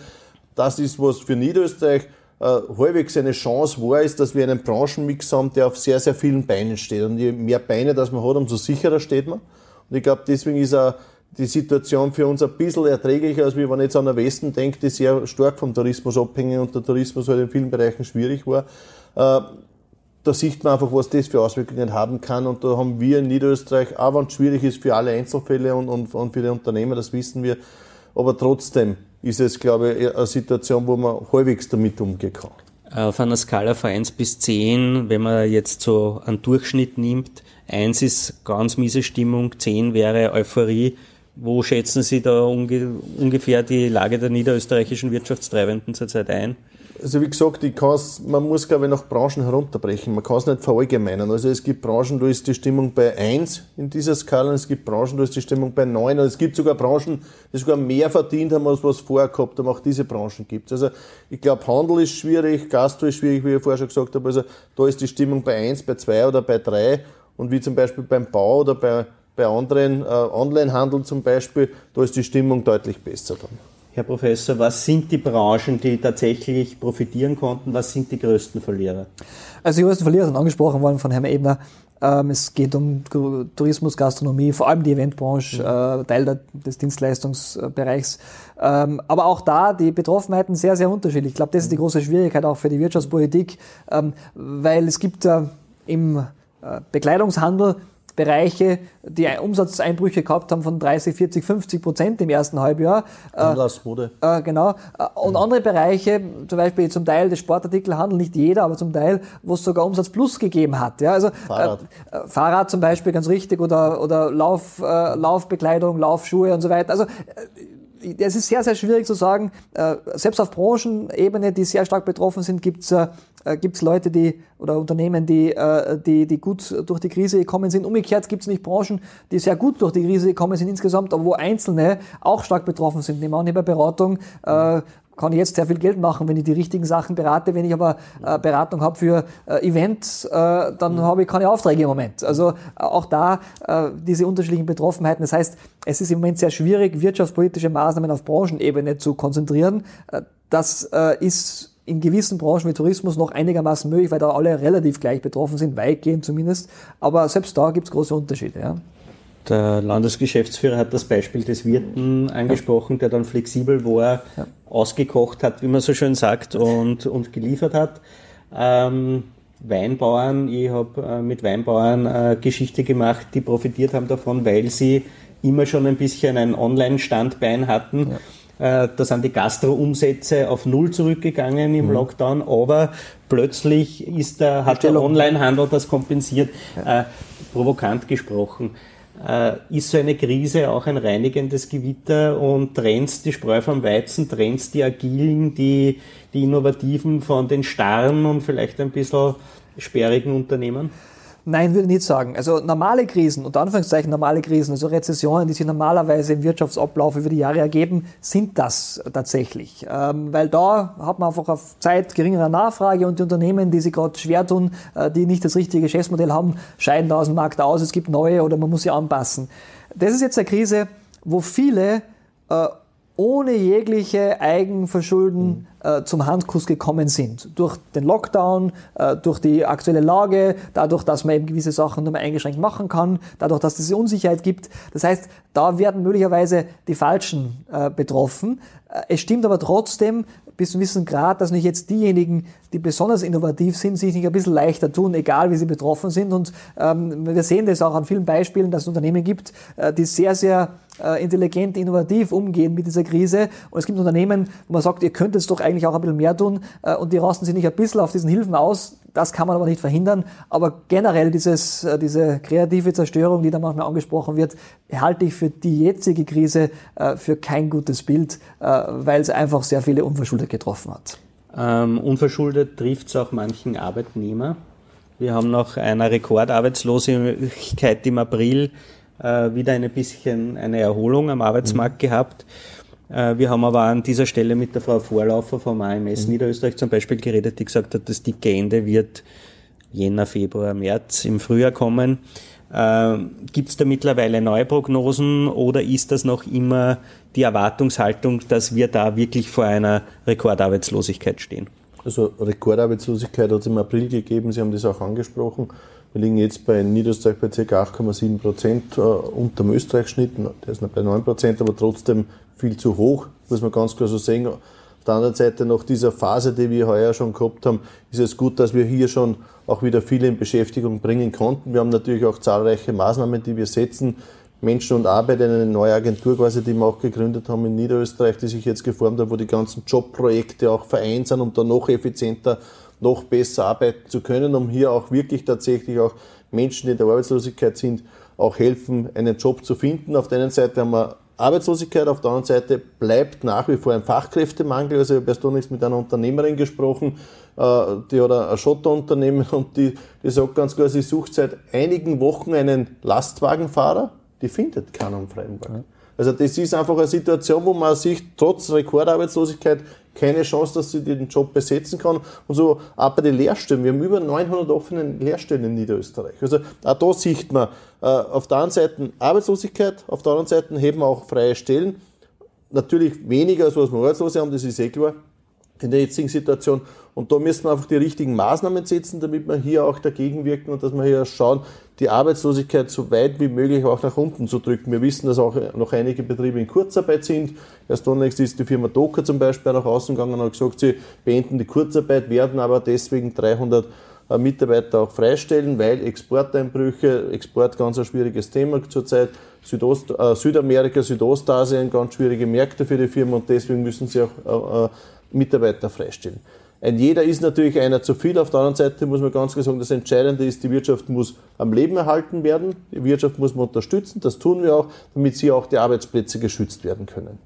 das ist was für Niederösterreich halbwegs eine Chance war, ist, dass wir einen Branchenmix haben, der auf sehr, sehr vielen Beinen steht. Und je mehr Beine das man hat, umso sicherer steht man. Und ich glaube, deswegen ist auch die Situation für uns ein bisschen erträglicher, als wenn man jetzt an der Westen denkt, die sehr stark vom Tourismus abhängen und der Tourismus halt in vielen Bereichen schwierig war. Äh, da sieht man einfach, was das für Auswirkungen haben kann. Und da haben wir in Niederösterreich, auch wenn es schwierig ist für alle Einzelfälle und, und, und für die Unternehmer, das wissen wir, aber trotzdem ist es, glaube ich, eine Situation, wo man halbwegs damit umgehen kann. Auf einer Skala von 1 bis 10, wenn man jetzt so einen Durchschnitt nimmt, 1 ist ganz miese Stimmung, 10 wäre Euphorie. Wo schätzen Sie da unge ungefähr die Lage der niederösterreichischen Wirtschaftstreibenden zurzeit ein? Also wie gesagt, ich kann's, man muss glaube ich nach Branchen herunterbrechen. Man kann es nicht verallgemeinern. Also es gibt Branchen, da ist die Stimmung bei 1 in dieser Skala, und es gibt Branchen, da ist die Stimmung bei 9 und es gibt sogar Branchen, die sogar mehr verdient haben, als was vorher gehabt haben. Auch diese Branchen gibt Also ich glaube, Handel ist schwierig, Gastro ist schwierig, wie ich vorher schon gesagt habe. Also da ist die Stimmung bei 1, bei 2 oder bei 3 und wie zum Beispiel beim Bau oder bei, bei anderen äh, Onlinehandel zum Beispiel, da ist die Stimmung deutlich besser dann. Herr Professor, was sind die Branchen, die tatsächlich profitieren konnten? Was sind die größten Verlierer? Also die größten Verlierer sind angesprochen worden von Herrn Ebner. Ähm, es geht um Tourismus, Gastronomie, vor allem die Eventbranche, mhm. äh, Teil des Dienstleistungsbereichs. Ähm, aber auch da die Betroffenheiten sehr, sehr unterschiedlich. Ich glaube, das ist die mhm. große Schwierigkeit auch für die Wirtschaftspolitik, ähm, weil es gibt äh, im Bekleidungshandel Bereiche, die Umsatzeinbrüche gehabt haben von 30, 40, 50 Prozent im ersten Halbjahr. Äh, Anlassmode. Äh, genau. Äh, und andere Bereiche, zum Beispiel zum Teil des Sportartikelhandels, nicht jeder, aber zum Teil, wo es sogar Umsatz plus gegeben hat. Ja, also Fahrrad. Äh, Fahrrad zum Beispiel, ganz richtig, oder, oder Lauf, äh, Laufbekleidung, Laufschuhe und so weiter. Also es ist sehr, sehr schwierig zu sagen. Selbst auf Branchenebene, die sehr stark betroffen sind, gibt es äh, Leute, die oder Unternehmen, die, äh, die, die gut durch die Krise gekommen sind. Umgekehrt gibt es nicht Branchen, die sehr gut durch die Krise gekommen sind insgesamt, aber wo Einzelne auch stark betroffen sind. Nehmen wir an, bei Beratung äh, kann ich jetzt sehr viel Geld machen, wenn ich die richtigen Sachen berate. Wenn ich aber äh, Beratung habe für äh, Events, äh, dann mhm. habe ich keine Aufträge im Moment. Also äh, auch da äh, diese unterschiedlichen Betroffenheiten. Das heißt, es ist im Moment sehr schwierig, wirtschaftspolitische Maßnahmen auf Branchenebene zu konzentrieren. Äh, das ist in gewissen Branchen wie Tourismus noch einigermaßen möglich, weil da alle relativ gleich betroffen sind, weitgehend zumindest. Aber selbst da gibt es große Unterschiede. Ja. Der Landesgeschäftsführer hat das Beispiel des Wirten angesprochen, der dann flexibel war, ja. ausgekocht hat, wie man so schön sagt, und, und geliefert hat. Ähm, Weinbauern, ich habe äh, mit Weinbauern äh, Geschichte gemacht, die profitiert haben davon, weil sie immer schon ein bisschen ein Online-Standbein hatten. Ja äh, da sind die Gastro-Umsätze auf Null zurückgegangen im mhm. Lockdown, aber plötzlich ist der, hat der Onlinehandel das kompensiert. Äh, provokant gesprochen. Äh, ist so eine Krise auch ein reinigendes Gewitter und trennt die Spreu vom Weizen, trennt die agilen, die, die innovativen von den starren und vielleicht ein bisschen sperrigen Unternehmen? Nein, würde ich nicht sagen. Also normale Krisen, unter Anführungszeichen normale Krisen, also Rezessionen, die sich normalerweise im Wirtschaftsablauf über die Jahre ergeben, sind das tatsächlich. Ähm, weil da hat man einfach auf Zeit geringerer Nachfrage und die Unternehmen, die sich gerade schwer tun, äh, die nicht das richtige Geschäftsmodell haben, scheiden da aus dem Markt aus, es gibt neue oder man muss sie anpassen. Das ist jetzt eine Krise, wo viele äh, ohne jegliche Eigenverschulden mhm. äh, zum Handkuss gekommen sind. Durch den Lockdown, äh, durch die aktuelle Lage, dadurch, dass man eben gewisse Sachen nur mehr eingeschränkt machen kann, dadurch, dass es diese Unsicherheit gibt. Das heißt, da werden möglicherweise die Falschen äh, betroffen. Äh, es stimmt aber trotzdem bis zu einem gewissen Grad, dass nicht jetzt diejenigen, die besonders innovativ sind, sich nicht ein bisschen leichter tun, egal wie sie betroffen sind. Und ähm, wir sehen das auch an vielen Beispielen, dass es Unternehmen gibt, äh, die sehr, sehr intelligent, innovativ umgehen mit dieser Krise. Und es gibt Unternehmen, wo man sagt, ihr könnt jetzt doch eigentlich auch ein bisschen mehr tun äh, und die rasten sich nicht ein bisschen auf diesen Hilfen aus. Das kann man aber nicht verhindern. Aber generell dieses, äh, diese kreative Zerstörung, die da manchmal angesprochen wird, halte ich für die jetzige Krise äh, für kein gutes Bild, äh, weil es einfach sehr viele unverschuldet getroffen hat. Ähm, unverschuldet trifft es auch manchen Arbeitnehmer. Wir haben nach einer Rekordarbeitslosigkeit im April äh, wieder ein bisschen eine Erholung am Arbeitsmarkt mhm. gehabt. Äh, wir haben aber an dieser Stelle mit der Frau Vorlaufer vom AMS mhm. Niederösterreich zum Beispiel geredet, die gesagt hat, das dicke Ende wird Jänner, Februar, März im Frühjahr kommen. Äh, Gibt es da mittlerweile neue Prognosen oder ist das noch immer die Erwartungshaltung, dass wir da wirklich vor einer Rekordarbeitslosigkeit stehen? Also Rekordarbeitslosigkeit hat es im April gegeben, Sie haben das auch angesprochen. Wir liegen jetzt bei Niederösterreich bei ca. 8,7 Prozent äh, unter dem Österreich-Schnitt. Der ist noch bei 9 Prozent, aber trotzdem viel zu hoch, muss man ganz klar so sehen. Auf der anderen Seite, nach dieser Phase, die wir heuer schon gehabt haben, ist es gut, dass wir hier schon auch wieder viele in Beschäftigung bringen konnten. Wir haben natürlich auch zahlreiche Maßnahmen, die wir setzen. Menschen und Arbeit, eine neue Agentur quasi, die wir auch gegründet haben in Niederösterreich, die sich jetzt geformt hat, wo die ganzen Jobprojekte auch vereint sind, um da noch effizienter, noch besser arbeiten zu können, um hier auch wirklich tatsächlich auch Menschen, die in der Arbeitslosigkeit sind, auch helfen, einen Job zu finden. Auf der einen Seite haben wir Arbeitslosigkeit, auf der anderen Seite bleibt nach wie vor ein Fachkräftemangel. Also ich habe erst nichts mit einer Unternehmerin gesprochen, äh, die hat ein Schotterunternehmen und die, die sagt ganz klar, sie sucht seit einigen Wochen einen Lastwagenfahrer, die findet keinen am freien Markt. Also das ist einfach eine Situation, wo man sich trotz Rekordarbeitslosigkeit keine Chance, dass sie den Job besetzen kann. Und so auch bei den Lehrstellen. Wir haben über 900 offene Lehrstellen in Niederösterreich. Also auch da sieht man äh, auf der einen Seite Arbeitslosigkeit, auf der anderen Seite heben wir auch freie Stellen. Natürlich weniger, als was wir Arbeitslose haben, das ist eh klar in der jetzigen Situation. Und da müssen wir einfach die richtigen Maßnahmen setzen, damit wir hier auch dagegen wirken und dass wir hier schauen, die Arbeitslosigkeit so weit wie möglich auch nach unten zu drücken. Wir wissen, dass auch noch einige Betriebe in Kurzarbeit sind. Erst unlängst ist die Firma Doka zum Beispiel nach außen gegangen und hat gesagt, sie beenden die Kurzarbeit, werden aber deswegen 300 äh, Mitarbeiter auch freistellen, weil Exporteinbrüche, Export ganz ein schwieriges Thema zurzeit, Südost, äh, Südamerika, Südostasien ganz schwierige Märkte für die Firma und deswegen müssen sie auch äh, äh Mitarbeiter freistellen. Ein jeder ist natürlich einer zu viel. Auf der anderen Seite muss man ganz klar sagen, das Entscheidende ist, die Wirtschaft muss am Leben erhalten werden. Die Wirtschaft muss man unterstützen. Das tun wir auch, damit sie auch die Arbeitsplätze geschützt werden können.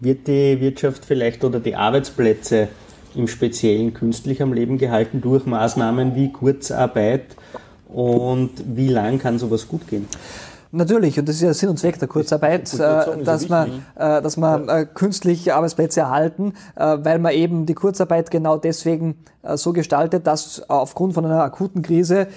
Wird die Wirtschaft vielleicht oder die Arbeitsplätze im Speziellen künstlich am Leben gehalten durch Maßnahmen wie Kurzarbeit? Und wie lang kann sowas gut gehen? Natürlich, und das ist ja Sinn und Zweck der Kurzarbeit, äh, dass, man, äh, dass man äh, künstliche Arbeitsplätze erhalten, weil man eben die Kurzarbeit genau deswegen so gestaltet, dass aufgrund von einer akuten Krise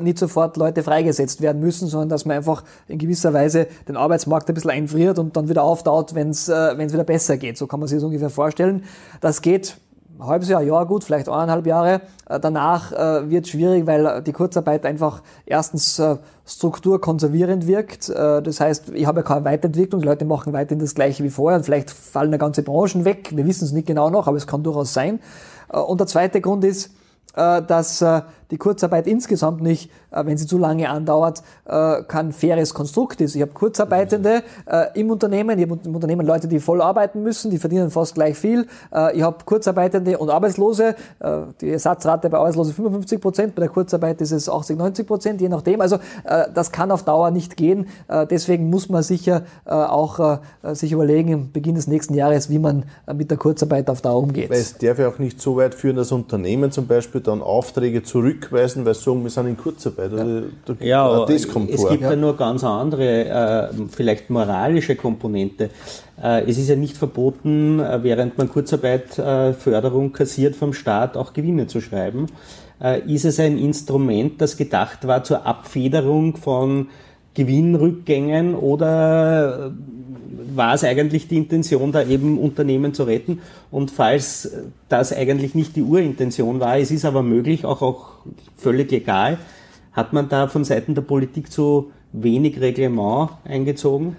nicht sofort Leute freigesetzt werden müssen, sondern dass man einfach in gewisser Weise den Arbeitsmarkt ein bisschen einfriert und dann wieder auftaut, wenn es wieder besser geht. So kann man sich das ungefähr vorstellen. Das geht halbes Jahr, Jahr gut, vielleicht eineinhalb Jahre. Äh, danach äh, wird schwierig, weil die Kurzarbeit einfach erstens äh, strukturkonservierend wirkt. Das heißt, ich habe ja keine Weiterentwicklung, die Leute machen weiterhin das Gleiche wie vorher und vielleicht fallen eine ganze Branchen weg. Wir wissen es nicht genau noch, aber es kann durchaus sein. Und der zweite Grund ist, dass die Kurzarbeit insgesamt nicht, äh, wenn sie zu lange andauert, äh, kein faires Konstrukt ist. Ich habe Kurzarbeitende äh, im Unternehmen, ich habe im Unternehmen Leute, die voll arbeiten müssen, die verdienen fast gleich viel. Ich habe Kurzarbeitende und Arbeitslose. Die Ersatzrate bei Arbeitslosen 55 Prozent, bei der Kurzarbeit ist es 80, 90 Prozent, je nachdem. Also das kann auf Dauer nicht gehen. Deswegen muss man sicher auch sich überlegen, im Beginn des nächsten Jahres, wie man mit der Kurzarbeit auf Dauer umgeht. Weil es darf ja auch nicht so weit führen, dass Unternehmen zum Beispiel dann Aufträge zurück zurückweisen, weil sie sagen, wir sind in Kurzarbeit. Also, ja, aber das kommt es vor. gibt ja nur ganz andere, äh, vielleicht moralische Komponente. Äh, es ist ja nicht verboten, äh, während man Kurzarbeitförderung kassiert vom Staat, auch Gewinne zu schreiben. Äh, ist es ein Instrument, das gedacht war zur Abfederung von Gewinnrückgängen oder war es eigentlich die Intention, da eben Unternehmen zu retten? Und falls das eigentlich nicht die Urintention war, es ist aber möglich, auch, auch völlig legal, hat man da von Seiten der Politik zu wenig Reglement eingezogen?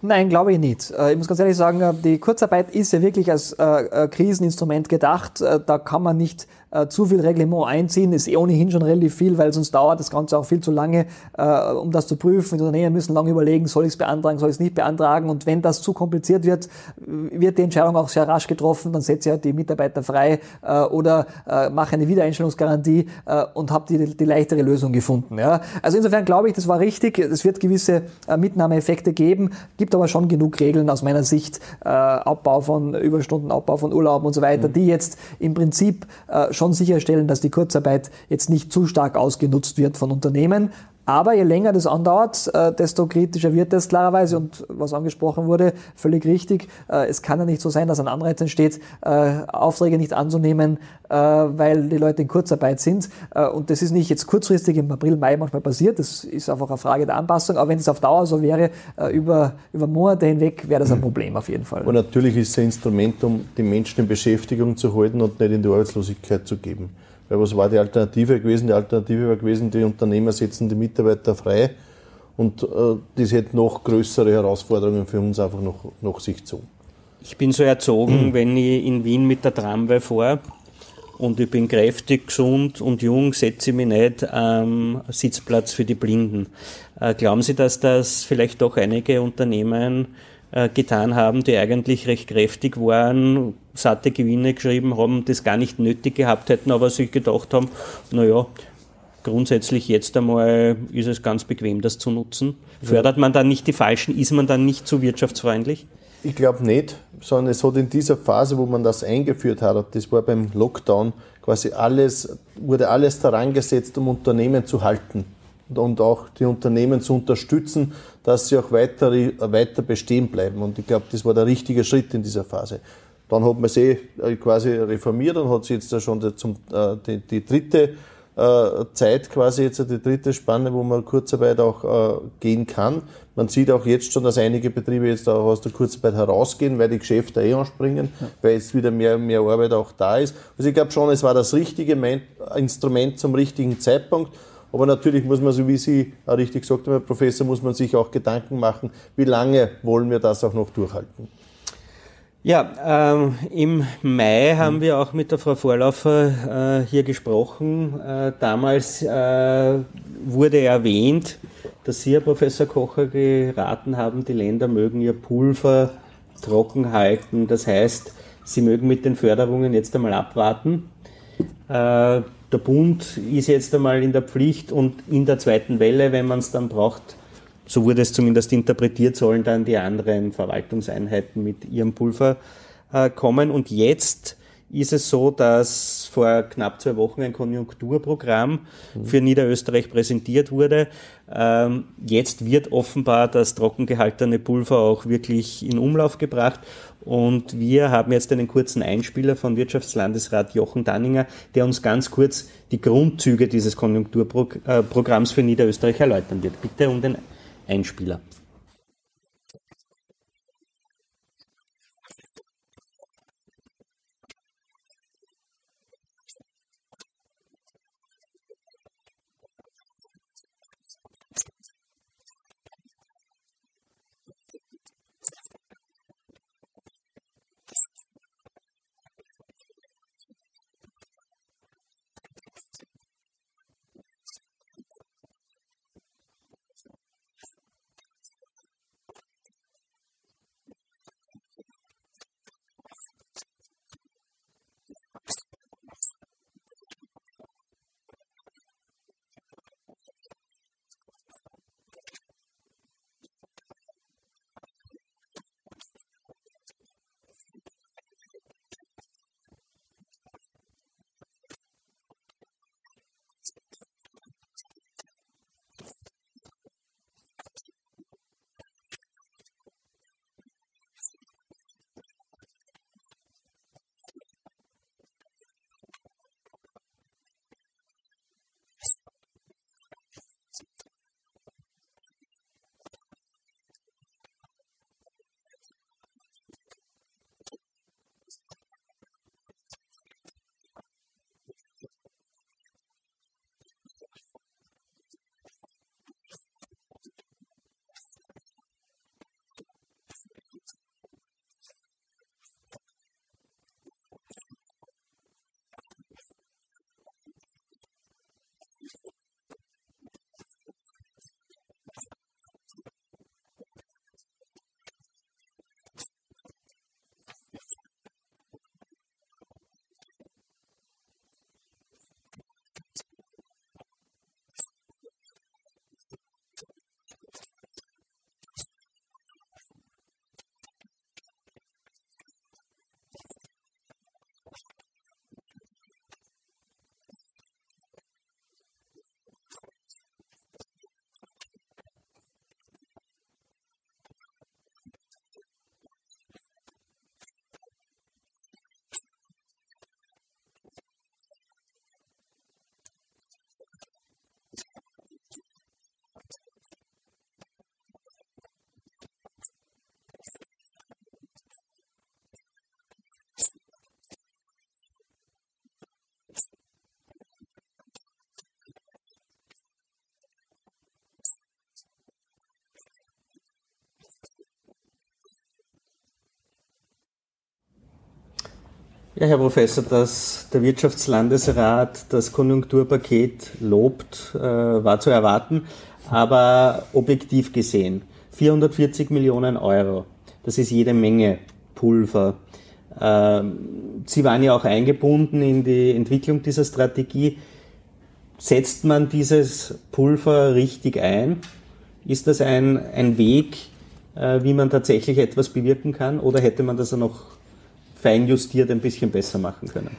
Nein, glaube ich nicht. Äh, ich muss ganz ehrlich sagen, äh, die Kurzarbeit ist ja wirklich als äh, Kriseninstrument gedacht. Da kann man nicht äh, zu viel Reglement einziehen, ist eh ohnehin schon relativ viel, weil sonst dauert das Ganze auch viel zu lange, äh, um das zu prüfen. Die Unternehmen müssen lange überlegen, soll ich es beantragen, soll ich es nicht beantragen. Und wenn das zu kompliziert wird, wird die Entscheidung auch sehr rasch getroffen, dann setze ich halt die Mitarbeiter frei äh, oder äh, mache eine Wiedereinstellungsgarantie äh, und habe die, die leichtere Lösung gefunden. Ja? Also insofern glaube ich, das war richtig. Es wird gewisse äh, Mitnahmeeffekte geben, gibt aber schon genug Regeln aus meiner Sicht, äh, Abbau von Überstunden, Abbau von Urlauben und so weiter, mhm. die jetzt im Prinzip äh, schon schon sicherstellen, dass die Kurzarbeit jetzt nicht zu stark ausgenutzt wird von Unternehmen. Aber je länger das andauert, äh, desto kritischer wird es klarerweise. Und was angesprochen wurde, völlig richtig. Äh, es kann ja nicht so sein, dass ein Anreiz entsteht, äh, Aufträge nicht anzunehmen, weil die Leute in Kurzarbeit sind. Und das ist nicht jetzt kurzfristig im April, Mai manchmal passiert. Das ist einfach eine Frage der Anpassung. Aber wenn es auf Dauer so wäre, über, über Monate hinweg, wäre das ein Problem auf jeden Fall. Und natürlich ist es ein Instrument, um die Menschen in Beschäftigung zu halten und nicht in die Arbeitslosigkeit zu geben. Weil was war die Alternative gewesen? Die Alternative war gewesen, die Unternehmer setzen die Mitarbeiter frei und äh, das hätte noch größere Herausforderungen für uns einfach noch, noch sich zu. Ich bin so erzogen, mhm. wenn ich in Wien mit der Tramway fahre und ich bin kräftig, gesund und jung, setze ich mich nicht am Sitzplatz für die Blinden. Äh, glauben Sie, dass das vielleicht doch einige Unternehmen äh, getan haben, die eigentlich recht kräftig waren, satte Gewinne geschrieben haben, das gar nicht nötig gehabt hätten, aber sich gedacht haben, naja, grundsätzlich jetzt einmal ist es ganz bequem, das zu nutzen. Fördert man dann nicht die Falschen? Ist man dann nicht zu wirtschaftsfreundlich? Ich glaube nicht, sondern es hat in dieser Phase, wo man das eingeführt hat, das war beim Lockdown, quasi alles, wurde alles daran gesetzt, um Unternehmen zu halten und auch die Unternehmen zu unterstützen, dass sie auch weiter, weiter bestehen bleiben. Und ich glaube, das war der richtige Schritt in dieser Phase. Dann hat man sie äh, quasi reformiert und hat sie jetzt schon zum, äh, die, die dritte äh, Zeit quasi jetzt die dritte Spanne, wo man Kurzarbeit auch gehen kann. Man sieht auch jetzt schon, dass einige Betriebe jetzt auch aus der Kurzarbeit herausgehen, weil die Geschäfte eh anspringen, ja. weil jetzt wieder mehr, mehr Arbeit auch da ist. Also ich glaube schon, es war das richtige Instrument zum richtigen Zeitpunkt. Aber natürlich muss man, so wie Sie auch richtig gesagt haben, Herr Professor, muss man sich auch Gedanken machen, wie lange wollen wir das auch noch durchhalten. Ja, ähm, im Mai haben wir auch mit der Frau Vorlaufer äh, hier gesprochen. Äh, damals äh, wurde erwähnt, dass Sie, Herr Professor Kocher, geraten haben, die Länder mögen ihr Pulver trocken halten. Das heißt, sie mögen mit den Förderungen jetzt einmal abwarten. Der Bund ist jetzt einmal in der Pflicht und in der zweiten Welle, wenn man es dann braucht, so wurde es zumindest interpretiert, sollen dann die anderen Verwaltungseinheiten mit ihrem Pulver äh, kommen. Und jetzt ist es so, dass vor knapp zwei Wochen ein Konjunkturprogramm für Niederösterreich präsentiert wurde. Ähm, jetzt wird offenbar das trockengehaltene Pulver auch wirklich in Umlauf gebracht. Und wir haben jetzt einen kurzen Einspieler von Wirtschaftslandesrat Jochen Danninger, der uns ganz kurz die Grundzüge dieses Konjunkturprogramms für Niederösterreich erläutern wird. Bitte um den Einspieler. Ja, Herr Professor, dass der Wirtschaftslandesrat das Konjunkturpaket lobt, äh, war zu erwarten. Aber objektiv gesehen, 440 Millionen Euro, das ist jede Menge Pulver. Ähm, Sie waren ja auch eingebunden in die Entwicklung dieser Strategie. Setzt man dieses Pulver richtig ein? Ist das ein, ein Weg, äh, wie man tatsächlich etwas bewirken kann? Oder hätte man das noch feinjustiert ein bisschen besser machen können?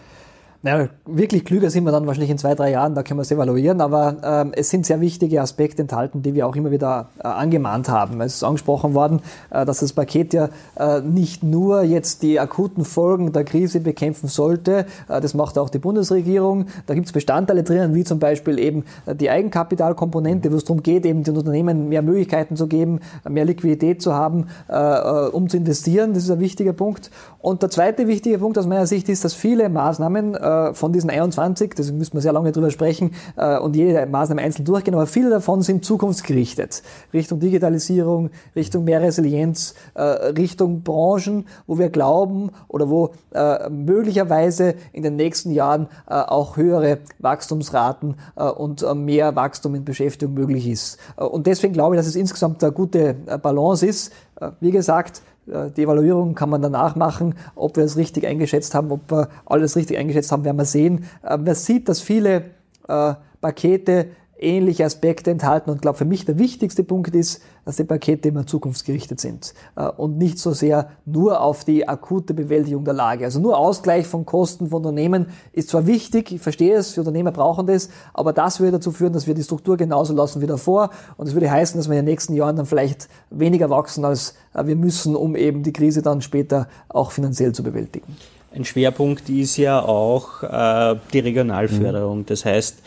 Naja, wirklich klüger sind wir dann wahrscheinlich in zwei, drei Jahren, da können wir es evaluieren, aber ähm, es sind sehr wichtige Aspekte enthalten, die wir auch immer wieder äh, angemahnt haben. Es ist angesprochen worden, äh, dass das Paket ja äh, nicht nur jetzt die akuten Folgen der Krise bekämpfen sollte, äh, das macht auch die Bundesregierung. Da gibt es Bestandteile drinnen, wie zum Beispiel eben äh, die Eigenkapitalkomponente, wo es darum geht, eben den Unternehmen mehr Möglichkeiten zu geben, mehr Liquidität zu haben, äh, um zu investieren. Das ist ein wichtiger Punkt. Und der zweite wichtige Punkt aus meiner Sicht ist, dass viele Maßnahmen von diesen 21, deswegen müssen wir sehr lange drüber sprechen äh, und jede Maßnahme einzeln durchgehen, aber viele davon sind zukunftsgerichtet. Richtung Digitalisierung, Richtung mehr Resilienz, äh, Richtung Branchen, wo wir glauben oder wo äh, möglicherweise in den nächsten Jahren äh, auch höhere Wachstumsraten äh, und mehr Wachstum in Beschäftigung möglich ist. und deswegen glaube ich, dass es insgesamt eine gute Balance ist. wie gesagt, äh, die Evaluierung kann man danach machen, ob wir es richtig eingeschätzt haben, ob wir alles richtig eingeschätzt haben, werden wir sehen. Äh, man sieht, dass viele äh, Pakete ähnliche Aspekte enthalten. Und glaube, für mich der wichtigste Punkt ist, dass die Pakete immer zukunftsgerichtet sind äh, und nicht so sehr nur auf die akute Bewältigung der Lage. Also nur Ausgleich von Kosten von Unternehmen ist zwar wichtig, ich verstehe es, die Unternehmer brauchen das, aber das würde dazu führen, dass wir die Struktur genauso lassen wie davor. Und es würde heißen, dass wir in den nächsten Jahren dann vielleicht weniger wachsen, als äh, wir müssen, um eben die Krise dann später auch finanziell zu bewältigen. Ein Schwerpunkt ist ja auch äh, die Regionalförderung. Mhm. Das heißt,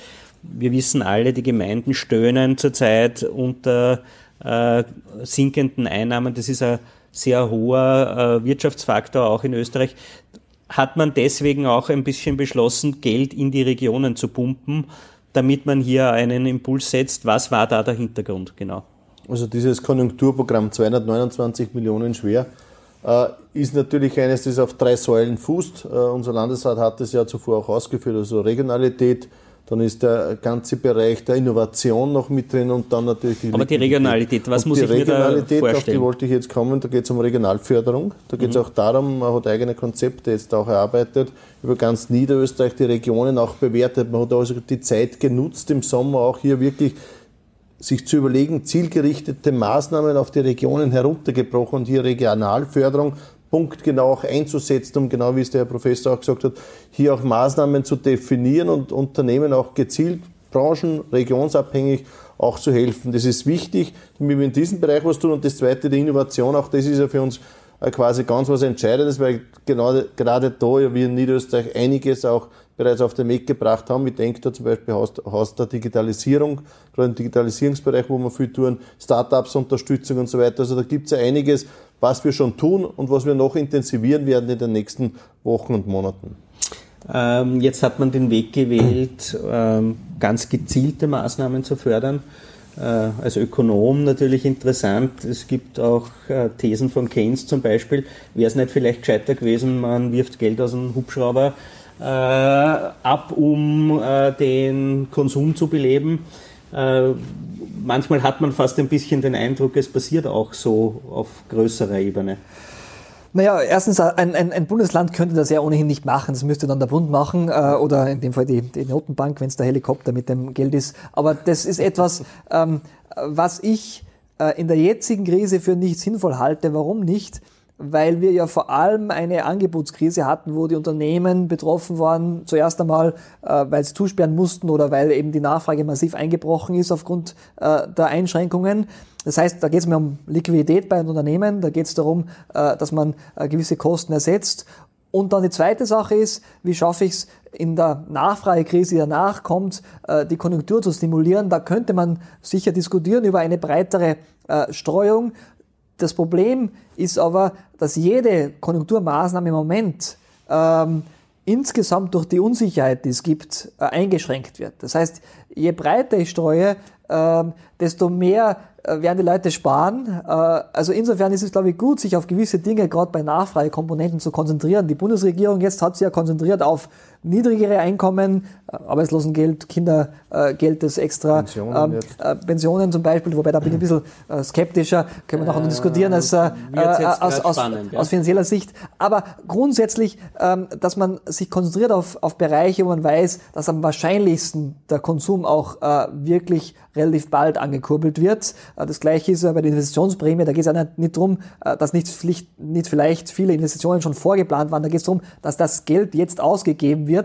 wir wissen alle, die Gemeinden stöhnen zurzeit unter äh, sinkenden Einnahmen. Das ist ein sehr hoher äh, Wirtschaftsfaktor auch in Österreich. Hat man deswegen auch ein bisschen beschlossen, Geld in die Regionen zu pumpen, damit man hier einen Impuls setzt? Was war da der Hintergrund genau? Also dieses Konjunkturprogramm 229 Millionen schwer äh, ist natürlich eines, das auf drei Säulen fußt. Äh, unser Landesrat hat es ja zuvor auch ausgeführt, also Regionalität, dann ist der ganze Bereich der Innovation noch mit drin und dann natürlich die Aber die Regionalität, was und muss ich mir da vorstellen? Auf die wollte ich jetzt kommen, da geht es um Regionalförderung, da geht es mhm. auch darum, man hat eigene Konzepte jetzt auch erarbeitet, über ganz Niederösterreich die Regionen auch bewertet, man hat also die Zeit genutzt im Sommer auch hier wirklich sich zu überlegen, zielgerichtete Maßnahmen auf die Regionen heruntergebrochen und hier Regionalförderung punktgenau auch einzusetzen, um genau wie es der Herr Professor auch gesagt hat, hier auch Maßnahmen zu definieren und Unternehmen auch gezielt, branchen-, regionsabhängig auch zu helfen. Das ist wichtig, damit wir in diesem Bereich was tun. Und das Zweite, die Innovation, auch das ist ja für uns äh, quasi ganz was Entscheidendes, weil genau, gerade da ja wir in Niederösterreich einiges auch bereits auf den Weg gebracht haben. Ich denke da zum Beispiel Haus der Digitalisierung, gerade im Digitalisierungsbereich, wo wir viel tun, Startups, Unterstützung und so weiter. Also da gibt es ja einiges, was wir schon tun und was wir noch intensivieren werden in den nächsten Wochen und Monaten. Ähm, jetzt hat man den Weg gewählt, ähm, ganz gezielte Maßnahmen zu fördern. Äh, als Ökonom natürlich interessant. Es gibt auch äh, Thesen von Keynes zum Beispiel. Wäre es nicht vielleicht gescheiter gewesen, man wirft Geld aus dem Hubschrauber äh, ab, um äh, den Konsum zu beleben? Äh, manchmal hat man fast ein bisschen den Eindruck, es passiert auch so auf größerer Ebene. Naja, erstens, ein, ein, ein, Bundesland könnte das ja ohnehin nicht machen. Das müsste dann der Bund machen äh, oder in dem Fall die, die Notenbank, wenn es der Helikopter mit dem Geld ist. Aber das ist etwas, ähm, was ich äh, in der jetzigen Krise für nicht sinnvoll halte. Warum nicht? Weil wir ja vor allem eine Angebotskrise hatten, wo die Unternehmen betroffen waren, zuerst einmal, äh, weil sie zusperren mussten oder weil eben die Nachfrage massiv eingebrochen ist aufgrund äh, der Einschränkungen. Das heißt, da geht es mir um Liquidität bei den Unternehmen, da geht es darum, äh, dass man äh, gewisse Kosten ersetzt. Und dann die zweite Sache ist, wie schaffe ich es in der Nachfragekrise, die danach kommt, äh, die Konjunktur zu stimulieren. Da könnte man sicher diskutieren über eine breitere äh, Streuung. Das Problem ist aber, dass jede Konjunkturmaßnahme im Moment ähm, insgesamt durch die Unsicherheit, die es gibt, äh, eingeschränkt wird. Das heißt, je breiter ich streue, ähm, desto mehr äh, werden die Leute sparen. Äh, also insofern ist es, glaube ich, gut, sich auf gewisse Dinge, gerade bei Nachfragekomponenten, zu konzentrieren. Die Bundesregierung jetzt hat sich ja konzentriert auf niedrigere Einkommen, äh, Arbeitslosengeld, Kindergeld, das extra, Pensionen, ähm, äh, Pensionen zum Beispiel, wobei da bin ich ein bisschen äh, skeptischer, können wir nachher noch diskutieren als, äh, aus, aus, spannend, ja. aus, finanzieller Sicht. Aber grundsätzlich, ähm, dass man sich konzentriert auf, auf Bereiche, wo man weiß, dass am wahrscheinlichsten der Konsum auch äh, wirklich relativ bald angekurbelt wird. Äh, das gleiche ist bei der Investitionsprämie, da geht es ja nicht, äh, dass nicht, nicht vielleicht viele Investitionen schon vorgeplant waren, da geht es darum, dass das Geld jetzt ausgegeben wird,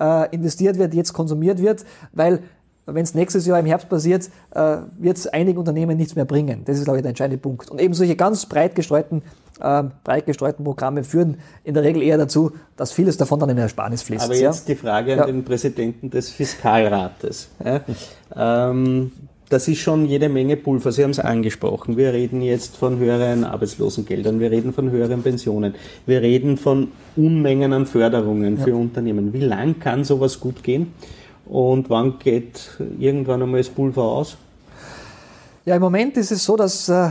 äh, investiert wird, jetzt konsumiert wird, weil wenn es nächstes Jahr im Herbst passiert, wird es einigen Unternehmen nichts mehr bringen. Das ist, glaube ich, der entscheidende Punkt. Und eben solche ganz breit gestreuten, äh, breit gestreuten Programme führen in der Regel eher dazu, dass vieles davon dann in Ersparnis fließt. Aber jetzt ja? die Frage an ja. den Präsidenten des Fiskalrates. Ja? Ähm, das ist schon jede Menge Pulver. Sie haben es angesprochen. Wir reden jetzt von höheren Arbeitslosengeldern, wir reden von höheren Pensionen, wir reden von Unmengen an Förderungen ja. für Unternehmen. Wie lang kann sowas gut gehen? Und wann geht irgendwann einmal das Pulver aus? Ja, im Moment ist es so, dass äh,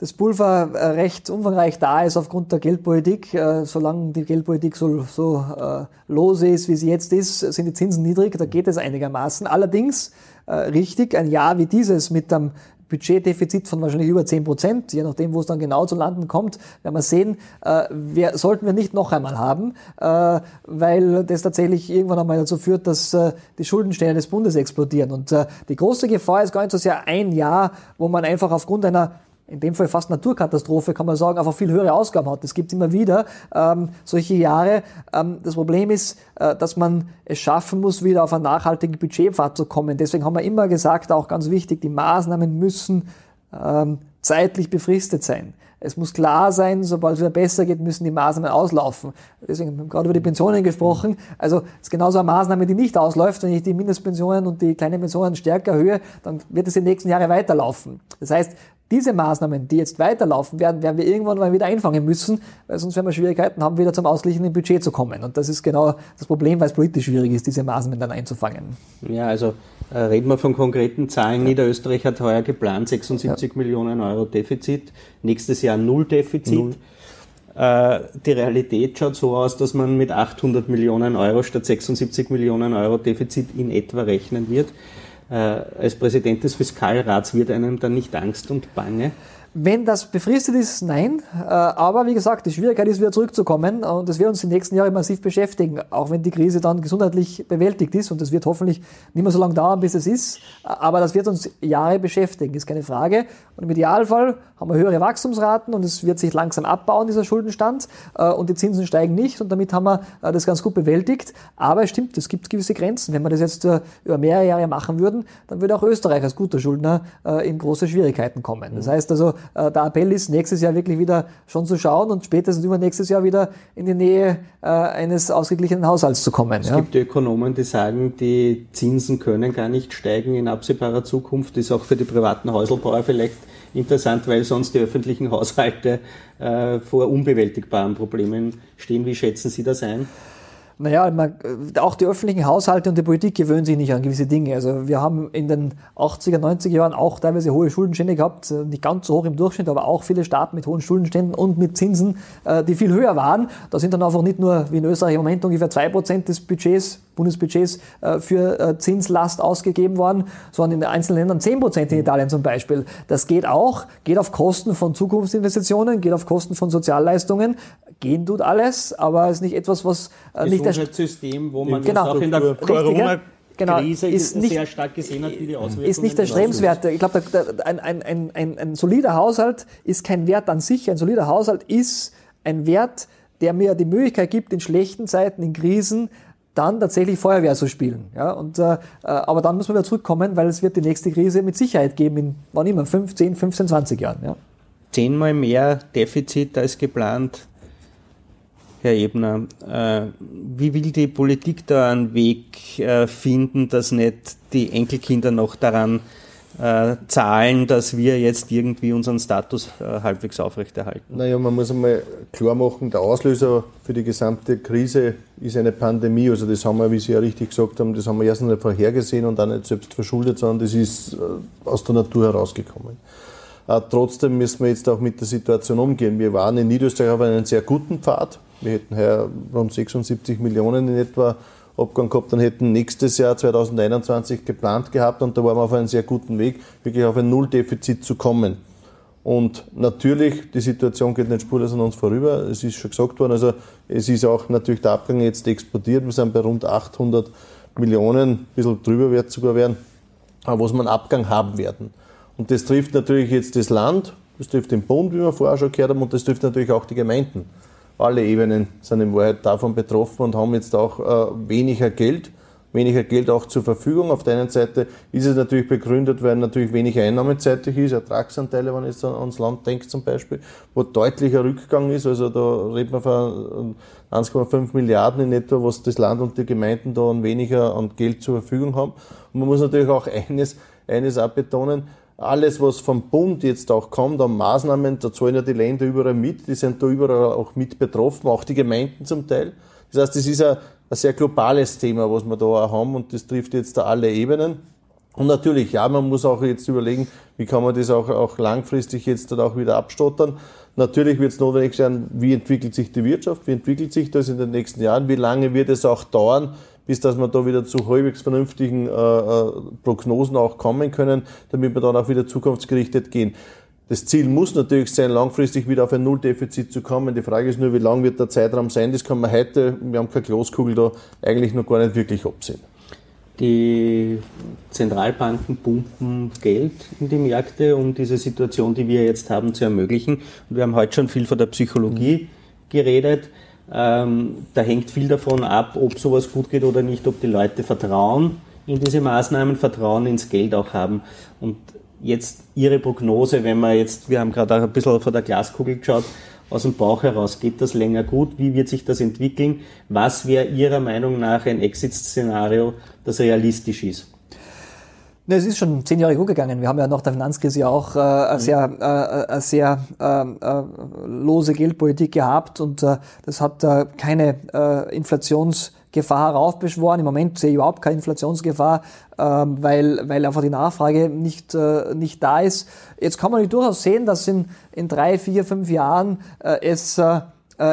das Pulver äh, recht umfangreich da ist aufgrund der Geldpolitik. Äh, solange die Geldpolitik so, so äh, lose ist, wie sie jetzt ist, sind die Zinsen niedrig. Da geht es einigermaßen. Allerdings richtig. Ein Jahr wie dieses mit einem Budgetdefizit von wahrscheinlich über 10 Prozent, je nachdem, wo es dann genau zu landen kommt, werden wir sehen, äh, wir, sollten wir nicht noch einmal haben, äh, weil das tatsächlich irgendwann einmal dazu führt, dass äh, die Schuldenstände des Bundes explodieren. Und die große Gefahr ist gar nicht so sehr ein Jahr, wo man einfach aufgrund einer in dem Fall fast Naturkatastrophe, kann man sagen, einfach viel höhere Ausgaben hat. Es gibt immer wieder ähm, solche Jahre. Ähm, das Problem ist, äh, dass man es schaffen muss, wieder auf einen nachhaltigen Budgetpfad zu kommen. Deswegen haben wir immer gesagt, auch ganz wichtig, die Maßnahmen müssen ähm, zeitlich befristet sein. Es muss klar sein, sobald es wieder besser geht, müssen die Maßnahmen auslaufen. Deswegen haben wir gerade über die Pensionen gesprochen. Also es ist genauso eine Maßnahme, die nicht ausläuft. Wenn ich die Mindestpensionen und die kleinen Pensionen stärker erhöhe, dann wird es in den nächsten Jahren weiterlaufen. Das heißt, diese Maßnahmen, die jetzt weiterlaufen werden, werden wir irgendwann mal wieder einfangen müssen, weil sonst werden wir Schwierigkeiten haben, wieder zum ausgleichenden Budget zu kommen. Und das ist genau das Problem, weil es politisch schwierig ist, diese Maßnahmen dann einzufangen. Ja, also äh, reden wir von konkreten Zahlen. Ja. Niederösterreich hat heuer geplant 76 ja. Millionen Euro Defizit, nächstes Jahr Null Defizit. Null. Äh, die Realität schaut so aus, dass man mit 800 Millionen Euro statt 76 Millionen Euro Defizit in etwa rechnen wird als Präsident des Fiskalrats wird einem dann nicht Angst und Bange? Wenn das befristet ist, nein. Äh, aber wie gesagt, die Schwierigkeit ist wieder zurückzukommen und das wird uns die nächsten Jahre massiv beschäftigen, auch wenn die Krise dann gesundheitlich bewältigt ist und das wird hoffentlich nicht mehr so lange dauern, bis es ist. Aber das wird uns Jahre beschäftigen, ist keine Frage. Und im Idealfall haben wir höhere Wachstumsraten und es wird sich langsam abbauen, dieser Schuldenstand, äh, und die Zinsen steigen nicht und damit haben wir äh, das ganz gut bewältigt. Aber es stimmt, es gibt gewisse Grenzen. Wenn wir das jetzt über mehrere Jahre machen würden, dann würde auch Österreich als guter Schuldner in große Schwierigkeiten kommen. Das heißt also, äh, der Appell ist, nächstes Jahr wirklich wieder schon zu schauen und spätestens übernächstes Jahr wieder in die Nähe äh, eines ausgeglichenen Haushalts zu kommen. Es ja. gibt Ökonomen, die sagen, die Zinsen können gar nicht steigen in absehbarer Zukunft. Das ist auch für die privaten Häuselbauer vielleicht interessant, weil sonst die öffentlichen Haushalte äh, vor unbewältigbaren Problemen stehen. Wie schätzen Sie das ein? Naja, man, äh, auch die öffentlichen Haushalte und die Politik gewöhnen sich nicht an gewisse Dinge. Also wir haben in den 80er, 90er Jahren auch teilweise hohe Schuldenstände gehabt, äh, nicht ganz so hoch im Durchschnitt, aber auch viele Staaten mit hohen Schuldenständen und mit Zinsen, äh, die viel höher waren. Da sind dann einfach nicht nur wie in Österreich im Moment ungefähr zwei Prozent des Budgets Bundesbudgets für Zinslast ausgegeben worden, sondern in einzelnen Ländern 10 Prozent in Italien zum Beispiel. Das geht auch, geht auf Kosten von Zukunftsinvestitionen, geht auf Kosten von Sozialleistungen. Gehen tut alles, aber ist nicht etwas, was nicht das System, wo man genau, auch in der Corona genau, Krise ist nicht, sehr stark gesehen hat, wie die Auswirkungen Ist nicht der Strebenswerte. Ich glaube, ein, ein, ein, ein, ein solider Haushalt ist kein Wert an sich. Ein solider Haushalt ist ein Wert, der mir die Möglichkeit gibt, in schlechten Zeiten, in Krisen dann tatsächlich Feuerwehr zu spielen. Ja, und, äh, äh, aber dann muss man wieder zurückkommen, weil es wird die nächste Krise mit Sicherheit geben in wann immer, 5, 10, 15, 20 Jahren. Ja. Zehnmal mehr Defizit als geplant. Herr Ebner, äh, wie will die Politik da einen Weg äh, finden, dass nicht die Enkelkinder noch daran äh, Zahlen, dass wir jetzt irgendwie unseren Status halbwegs aufrechterhalten? Naja, man muss einmal klar machen, der Auslöser für die gesamte Krise ist eine Pandemie. Also das haben wir, wie Sie ja richtig gesagt haben, das haben wir erstens nicht vorhergesehen und auch nicht selbst verschuldet, sondern das ist aus der Natur herausgekommen. Trotzdem müssen wir jetzt auch mit der Situation umgehen. Wir waren in Niederösterreich auf einem sehr guten Pfad. Wir hätten heuer rund 76 Millionen in etwa Abgang gehabt, dann hätten nächstes Jahr 2021 geplant gehabt und da waren wir auf einem sehr guten Weg, wirklich auf ein Nulldefizit zu kommen. Und natürlich, die Situation geht nicht spurlos an uns vorüber. Es ist schon gesagt worden, also es ist auch natürlich der Abgang jetzt explodiert. Wir sind bei rund 800 Millionen, ein bisschen drüber wird sogar werden, was wir einen Abgang haben werden. Und das trifft natürlich jetzt das Land, das trifft den Bund, wie wir vorher schon gehört haben, und das trifft natürlich auch die Gemeinden. Alle Ebenen sind in Wahrheit davon betroffen und haben jetzt auch äh, weniger Geld weniger Geld auch zur Verfügung. Auf der einen Seite ist es natürlich begründet, weil natürlich weniger einnahmezeitig ist, Ertragsanteile, wenn ich jetzt ans Land denke zum Beispiel, wo deutlicher Rückgang ist. Also da reden wir von 1,5 Milliarden in etwa, was das Land und die Gemeinden da an weniger an Geld zur Verfügung haben. Und man muss natürlich auch eines, eines auch betonen, alles, was vom Bund jetzt auch kommt an Maßnahmen, da zahlen ja die Länder überall mit, die sind da überall auch mit betroffen, auch die Gemeinden zum Teil. Das heißt, das ist ein ein sehr globales Thema, was wir da auch haben und das trifft jetzt da alle Ebenen. Und natürlich, ja, man muss auch jetzt überlegen, wie kann man das auch, auch langfristig jetzt dann auch wieder abstottern. Natürlich wird es notwendig sein, wie entwickelt sich die Wirtschaft, wie entwickelt sich das in den nächsten Jahren, wie lange wird es auch dauern, bis dass wir da wieder zu halbwegs vernünftigen äh, äh Prognosen auch kommen können, damit wir dann auch wieder zukunftsgerichtet gehen. Das Ziel muss natürlich sein, langfristig wieder auf ein Nulldefizit zu kommen. Die Frage ist nur, wie lang wird der Zeitraum sein? Das kann man heute, wir haben keine Glaskugel da, eigentlich noch gar nicht wirklich absehen. Die Zentralbanken pumpen Geld in die Märkte, um diese Situation, die wir jetzt haben, zu ermöglichen. Und wir haben heute schon viel von der Psychologie geredet. Ähm, da hängt viel davon ab, ob sowas gut geht oder nicht, ob die Leute Vertrauen in diese Maßnahmen, Vertrauen ins Geld auch haben. Und jetzt Ihre Prognose, wenn man jetzt, wir haben gerade auch ein bisschen von der Glaskugel geschaut, aus dem Bauch heraus, geht das länger gut? Wie wird sich das entwickeln? Was wäre Ihrer Meinung nach ein Exit-Szenario, das realistisch ist? Ne, es ist schon zehn Jahre gut gegangen. Wir haben ja nach der Finanzkrise auch äh, eine mhm. sehr, äh, eine sehr äh, äh, lose Geldpolitik gehabt und äh, das hat äh, keine äh, Inflations- Gefahr heraufbeschworen. Im Moment sehe ich überhaupt keine Inflationsgefahr, ähm, weil, weil einfach die Nachfrage nicht, äh, nicht da ist. Jetzt kann man durchaus sehen, dass in, in drei, vier, fünf Jahren äh, es, äh,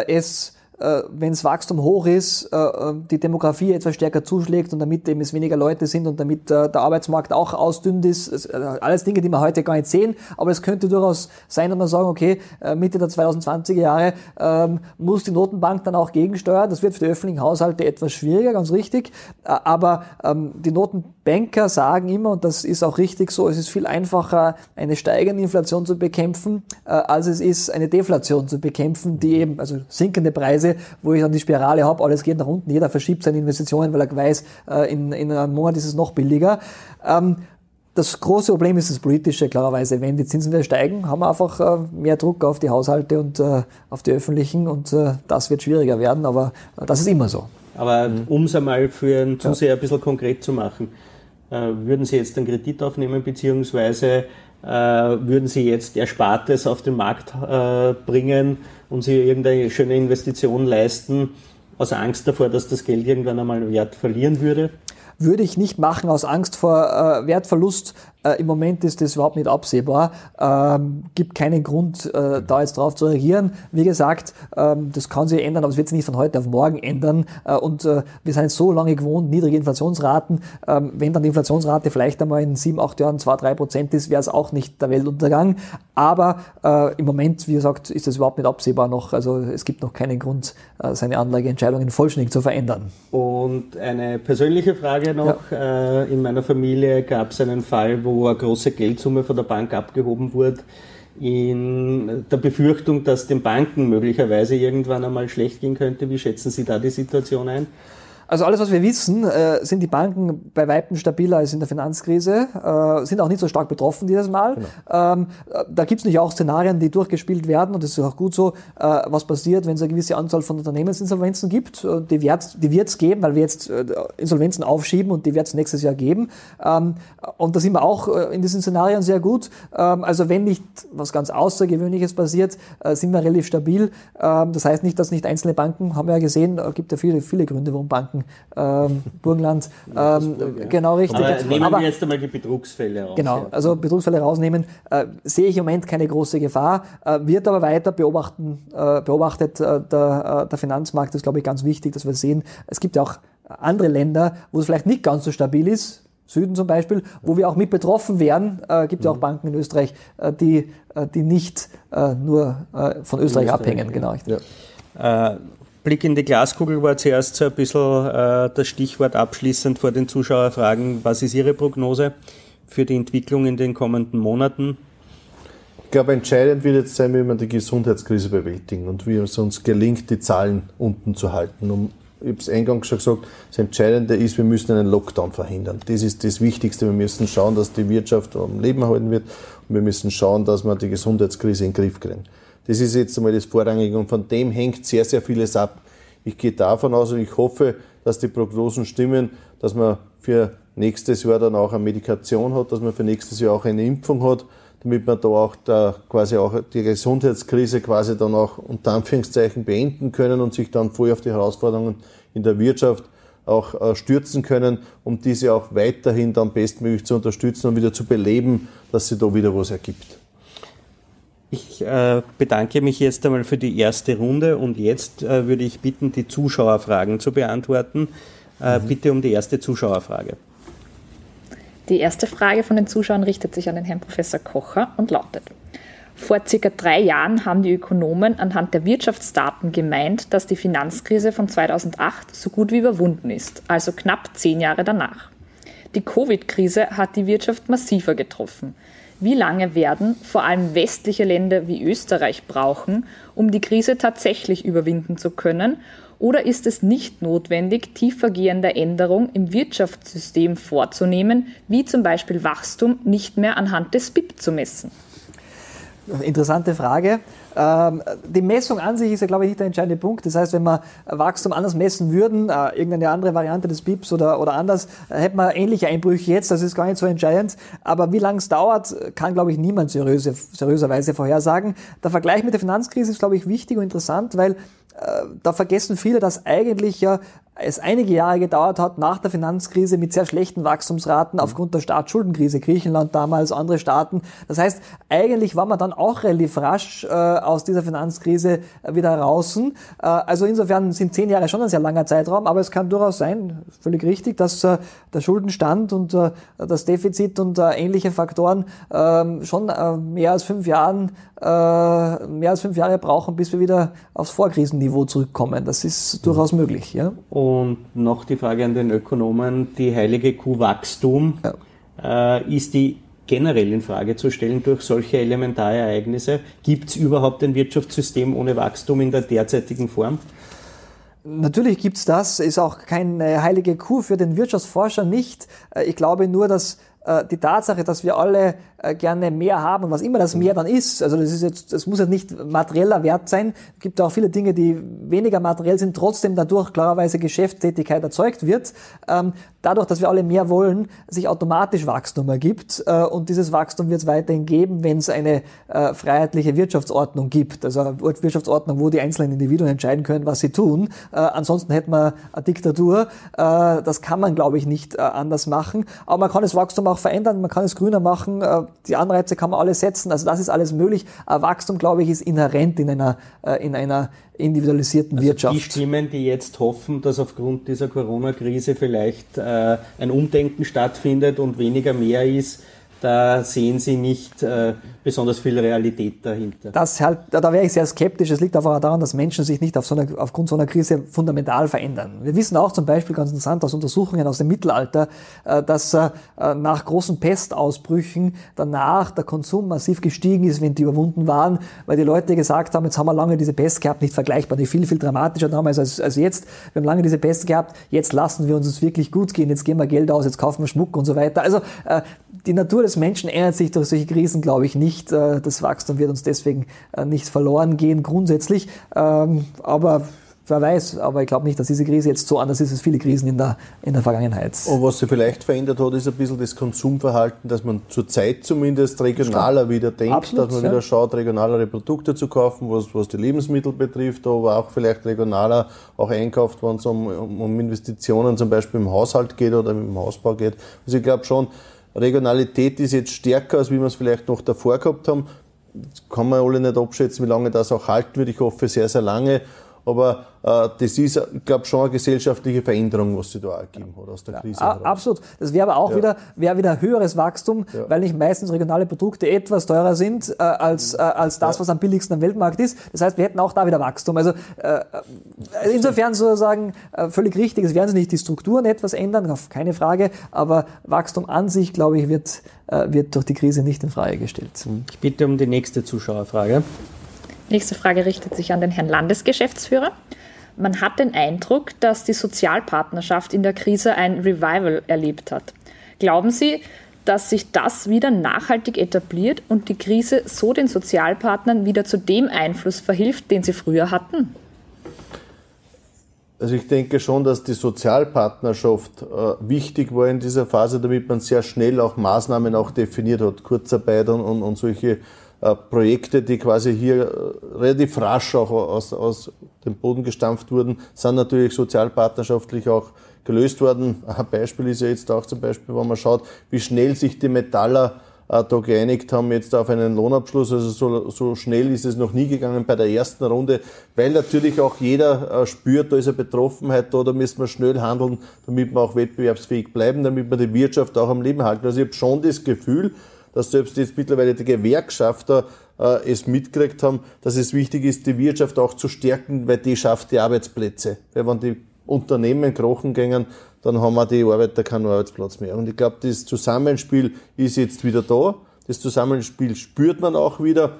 es äh, wenn das Wachstum hoch ist, äh, äh, die Demografie etwas stärker zuschlägt und damit eben es weniger Leute sind und damit der Arbeitsmarkt auch ausdünnt ist. Alles Dinge, die wir heute gar nicht sehen, aber es könnte durchaus sein, dass wir sagen, okay, Mitte der 2020er Jahre ähm, muss die Notenbank dann auch gegensteuern. Das wird für die öffentlichen Haushalte etwas schwieriger, ganz richtig. Aber ähm, die Notenbanker sagen immer, und das ist auch richtig so, es ist viel einfacher, eine steigende Inflation zu bekämpfen, als es ist, eine Deflation zu bekämpfen, die eben, also sinkende Preise Preise, wo ich dann die Spirale habe, alles geht nach unten, jeder verschiebt seine Investitionen, weil er weiß, äh, in, in einem Monat ist es noch billiger. Ähm, das große Problem ist das politische, klarerweise. Wenn die Zinsen wieder steigen, haben wir einfach äh, mehr Druck auf die Haushalte und äh, auf die öffentlichen und das wird schwieriger werden, aber das ist immer so. Aber um es einmal für einen Zuseher ein bisschen konkret zu machen, würden Sie jetzt einen Kredit aufnehmen, beziehungsweise würden Sie jetzt Erspartes auf den Markt bringen, und sie irgendeine schöne Investition leisten, aus Angst davor, dass das Geld irgendwann einmal Wert verlieren würde? Würde ich nicht machen aus Angst vor äh, Wertverlust, äh, Im Moment ist das überhaupt nicht absehbar. Ähm, gibt keinen Grund, äh, da jetzt drauf zu reagieren. Wie gesagt, ähm, das kann sich ändern, aber es wird sich nicht von heute auf morgen ändern. Äh, und äh, wir sind so lange gewohnt, niedrige Inflationsraten. Ähm, wenn dann die Inflationsrate vielleicht einmal in sieben, acht Jahren zwei, drei Prozent ist, wäre es auch nicht der Weltuntergang. Aber äh, im Moment, wie gesagt, ist das überhaupt nicht absehbar noch. Also es gibt noch keinen Grund, äh, seine Anlageentscheidungen vollständig zu verändern. Und eine persönliche Frage noch. Ja. in meiner Familie gab es einen Fall, wo wo eine große Geldsumme von der Bank abgehoben wurde, in der Befürchtung, dass den Banken möglicherweise irgendwann einmal schlecht gehen könnte. Wie schätzen Sie da die Situation ein? Also alles, was wir wissen, äh, sind die Banken bei Weitem stabiler als in der Finanzkrise, äh, sind auch nicht so stark betroffen dieses Mal. Genau. Ähm, da gibt es nicht auch Szenarien, die durchgespielt werden und das ist auch gut so, äh, was passiert, wenn es eine gewisse Anzahl von Unternehmensinsolvenzen gibt. Äh, die wird es geben, weil wir jetzt äh, Insolvenzen aufschieben und die wird es nächstes Jahr geben. Ähm, und da sind wir auch äh, in diesen Szenarien sehr gut. Ähm, also wenn nicht was ganz Außergewöhnliches passiert, sind wir relativ stabil. Ähm, das heißt nicht, dass nicht einzelne Banken, haben wir ja gesehen, gibt ja viele, viele Gründe, warum Banken Banken, ähm, Burgenland, ähm, genau richtig. Aber nehmen Aber, wir jetzt einmal die Betrugsfälle raus. Genau, also Betrugsfälle rausnehmen, äh, sehe ich im Moment keine große Gefahr, äh, wird aber weiter beobachten, äh, beobachtet. Äh, der, äh, der Finanzmarkt ist, glaube ich, ganz wichtig, dass wir sehen, es gibt ja auch andere Länder, wo es vielleicht nicht ganz so stabil ist, Süden zum Beispiel, wo wir auch mit betroffen wären. Äh, gibt ja auch mhm. Banken in Österreich, äh, die, äh, die nicht äh, nur äh, von Österreich, Österreich abhängen. Genau. Ja. Äh, Blick in die Glaskugel war zuerst so ein bisschen das Stichwort abschließend vor den Zuschauerfragen. Was ist Ihre Prognose für die Entwicklung in den kommenden Monaten? Ich glaube, entscheidend wird jetzt sein, wie wir die Gesundheitskrise bewältigen und wie es uns gelingt, die Zahlen unten zu halten, um ich habe es eingangs schon gesagt, das Entscheidende ist, wir müssen einen Lockdown verhindern. Das ist das Wichtigste. Wir müssen schauen, dass die Wirtschaft am Leben erhalten wird und wir müssen schauen, dass wir die Gesundheitskrise in den Griff kriegen. Das ist jetzt einmal das Vorrangige und von dem hängt sehr, sehr vieles ab. Ich gehe davon aus und ich hoffe, dass die Prognosen stimmen, dass man für nächstes Jahr dann auch eine Medikation hat, dass man für nächstes Jahr auch eine Impfung hat damit wir da auch da quasi auch die Gesundheitskrise quasi dann auch unter Anführungszeichen beenden können und sich dann voll auf die Herausforderungen in der Wirtschaft auch äh, stürzen können, um diese auch weiterhin dann bestmöglich zu unterstützen und wieder zu beleben, dass sie da wieder was ergibt. Ich äh, bedanke mich jetzt einmal für die erste Runde und jetzt äh, würde ich bitten, die Zuschauerfragen zu beantworten. Äh, mhm. Bitte um die erste Zuschauerfrage. Die erste Frage von den Zuschauern richtet sich an den Herrn Professor Kocher und lautet, vor circa drei Jahren haben die Ökonomen anhand der Wirtschaftsdaten gemeint, dass die Finanzkrise von 2008 so gut wie überwunden ist, also knapp zehn Jahre danach. Die Covid-Krise hat die Wirtschaft massiver getroffen. Wie lange werden vor allem westliche Länder wie Österreich brauchen, um die Krise tatsächlich überwinden zu können oder ist es nicht notwendig, tiefergehende Änderungen im Wirtschaftssystem vorzunehmen, wie zum Beispiel Wachstum nicht mehr anhand des BIP zu messen? Interessante Frage. Ähm, die Messung an sich ist ja, glaube ich, nicht der entscheidende Punkt. Das heißt, wenn wir Wachstum anders messen würden, äh, irgendeine andere Variante des BIPs oder, oder anders, äh, hätten wir ähnliche Einbrüche jetzt. Das ist gar nicht so entscheidend. Aber wie lange es dauert, kann, glaube ich, niemand seriöse, seriöserweise vorhersagen. Der Vergleich mit der Finanzkrise ist, glaube ich, wichtig und interessant, weil äh, da vergessen viele, dass eigentlich ja es einige Jahre gedauert hat nach der Finanzkrise mit sehr schlechten Wachstumsraten aufgrund der Staatsschuldenkrise, Griechenland damals, andere Staaten. Das heißt, eigentlich war man dann auch relativ rasch äh, aus dieser Finanzkrise wieder raus. Äh, also insofern sind zehn Jahre schon ein sehr langer Zeitraum, aber es kann durchaus sein, völlig richtig, dass äh, der Schuldenstand und äh, das Defizit und äh, ähnliche Faktoren ähm, schon äh, mehr als fünf Jahren mehr als fünf Jahre brauchen, bis wir wieder aufs Vorkrisenniveau zurückkommen. Das ist durchaus möglich. Ja? Und noch die Frage an den Ökonomen, die heilige Kuh Wachstum, ja. äh, ist die generell in Frage zu stellen durch solche Elementarereignisse? Gibt es überhaupt ein Wirtschaftssystem ohne Wachstum in der derzeitigen Form? Natürlich gibt es das, ist auch keine heilige Kuh für den Wirtschaftsforscher nicht. Äh, ich glaube nur, dass äh, die Tatsache, dass wir alle gerne mehr haben was immer das mehr dann ist, also das ist jetzt, das muss jetzt nicht materieller Wert sein. Es gibt auch viele Dinge, die weniger materiell sind, trotzdem dadurch klarerweise Geschäftstätigkeit erzeugt wird. Ähm, dadurch, dass wir alle mehr wollen, sich automatisch Wachstum ergibt äh, und dieses Wachstum wird es weiterhin geben, wenn es eine freiheitliche Wirtschaftsordnung gibt, also eine Wirtschaftsordnung, wo die einzelnen Individuen entscheiden können, was sie tun. ansonsten hätten wir eine Diktatur. das kann man, glaube ich, nicht anders machen. Aber man kann das Wachstum auch verändern, man kann es grüner machen, äh, die Anreize kann man alle setzen, also das ist alles möglich. Wachstum, glaube ich, ist inhärent in einer, äh, in einer individualisierten also Wirtschaft. Die Stimmen, die jetzt hoffen, dass aufgrund dieser Corona-Krise vielleicht äh, ein Umdenken stattfindet und weniger mehr ist, da sehen Sie nicht äh, besonders viel Realität dahinter. Das halt, da wäre ich sehr skeptisch. Es liegt einfach daran, dass Menschen sich nicht auf so einer, aufgrund so einer Krise fundamental verändern. Wir wissen auch zum Beispiel ganz interessant aus Untersuchungen aus dem Mittelalter, äh, dass äh, nach großen Pestausbrüchen danach der Konsum massiv gestiegen ist, wenn die überwunden waren, weil die Leute gesagt haben, jetzt haben wir lange diese Pest gehabt, nicht vergleichbar, nicht viel, viel dramatischer damals als, als jetzt. Wir haben lange diese Pest gehabt, jetzt lassen wir uns es wirklich gut gehen, jetzt geben wir Geld aus, jetzt kaufen wir Schmuck und so weiter. Also die Natur des Menschen ändert sich durch solche Krisen, glaube ich, nicht. Äh, das Wachstum wird uns deswegen äh, nicht verloren gehen, grundsätzlich. Ähm, aber wer weiß, aber ich glaube nicht, dass diese Krise jetzt so anders ist als viele Krisen in der, in der Vergangenheit. Und was sich vielleicht verändert hat, ist ein bisschen das Konsumverhalten, dass man zurzeit zumindest regionaler wieder denkt, Absolut, dass man ja. wieder schaut, regionalere Produkte zu kaufen, was, was die Lebensmittel betrifft, aber auch vielleicht regionaler auch einkauft, wenn es um, um Investitionen zum Beispiel im Haushalt geht oder im Hausbau geht. Also ich glaube schon, Regionalität ist jetzt stärker, als wie wir es vielleicht noch davor gehabt haben. Das kann man alle nicht abschätzen, wie lange das auch halten wird. Ich hoffe sehr, sehr lange. Aber äh, das ist, ich glaube, schon eine gesellschaftliche Veränderung, was sich da ergeben hat aus der Krise. Ja, absolut. Das wäre aber auch ja. wieder, wäre wieder höheres Wachstum, ja. weil nicht meistens regionale Produkte etwas teurer sind äh, als, äh, als das, was am billigsten am Weltmarkt ist. Das heißt, wir hätten auch da wieder Wachstum. Also äh, insofern sozusagen äh, völlig richtig. Es werden sich nicht die Strukturen etwas ändern, keine Frage. Aber Wachstum an sich, glaube ich, wird, äh, wird durch die Krise nicht in Frage gestellt. Ich bitte um die nächste Zuschauerfrage. Nächste Frage richtet sich an den Herrn Landesgeschäftsführer. Man hat den Eindruck, dass die Sozialpartnerschaft in der Krise ein Revival erlebt hat. Glauben Sie, dass sich das wieder nachhaltig etabliert und die Krise so den Sozialpartnern wieder zu dem Einfluss verhilft, den sie früher hatten? Also ich denke schon, dass die Sozialpartnerschaft äh, wichtig war in dieser Phase, damit man sehr schnell auch Maßnahmen auch definiert hat, Kurzarbeit und, und, und solche Projekte, die quasi hier äh, relativ rasch auch aus, aus dem Boden gestampft wurden, sind natürlich sozialpartnerschaftlich auch gelöst worden. Ein Beispiel ist ja jetzt auch zum Beispiel, wenn man schaut, wie schnell sich die Metaller äh, da geeinigt haben jetzt auf einen Lohnabschluss. Also so, so schnell ist es noch nie gegangen bei der ersten Runde, weil natürlich auch jeder äh, spürt, da ist eine Betroffenheit da, da müssen wir schnell handeln, damit wir auch wettbewerbsfähig bleiben, damit wir die Wirtschaft auch am Leben halten. Also ich habe schon das Gefühl, dass selbst jetzt mittlerweile die Gewerkschafter äh, es mitgekriegt haben, dass es wichtig ist, die Wirtschaft auch zu stärken, weil die schafft die Arbeitsplätze. Weil wenn die Unternehmen krochen gingen, dann haben wir die Arbeiter keinen Arbeitsplatz mehr. Und ich glaube, das Zusammenspiel ist jetzt wieder da. Das Zusammenspiel spürt man auch wieder.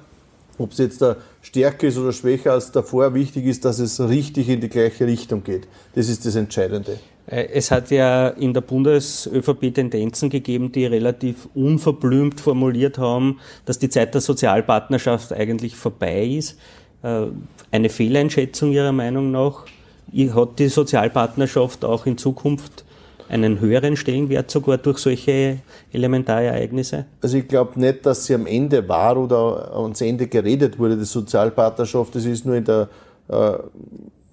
Ob es jetzt da stärker ist oder schwächer als davor, wichtig ist, dass es richtig in die gleiche Richtung geht. Das ist das Entscheidende. Äh, es hat ja in der Bundes-ÖVP Tendenzen gegeben, die relativ unverblümt formuliert haben, dass die Zeit der Sozialpartnerschaft eigentlich vorbei ist. Äh, eine Fehleinschätzung Ihrer Meinung nach? Hat die Sozialpartnerschaft auch in Zukunft einen höheren Stellenwert sogar durch solche Elementarereignisse? Also ich glaube nicht, dass sie am Ende war oder ans Ende geredet wurde, die Sozialpartnerschaft. Das ist nur in der äh,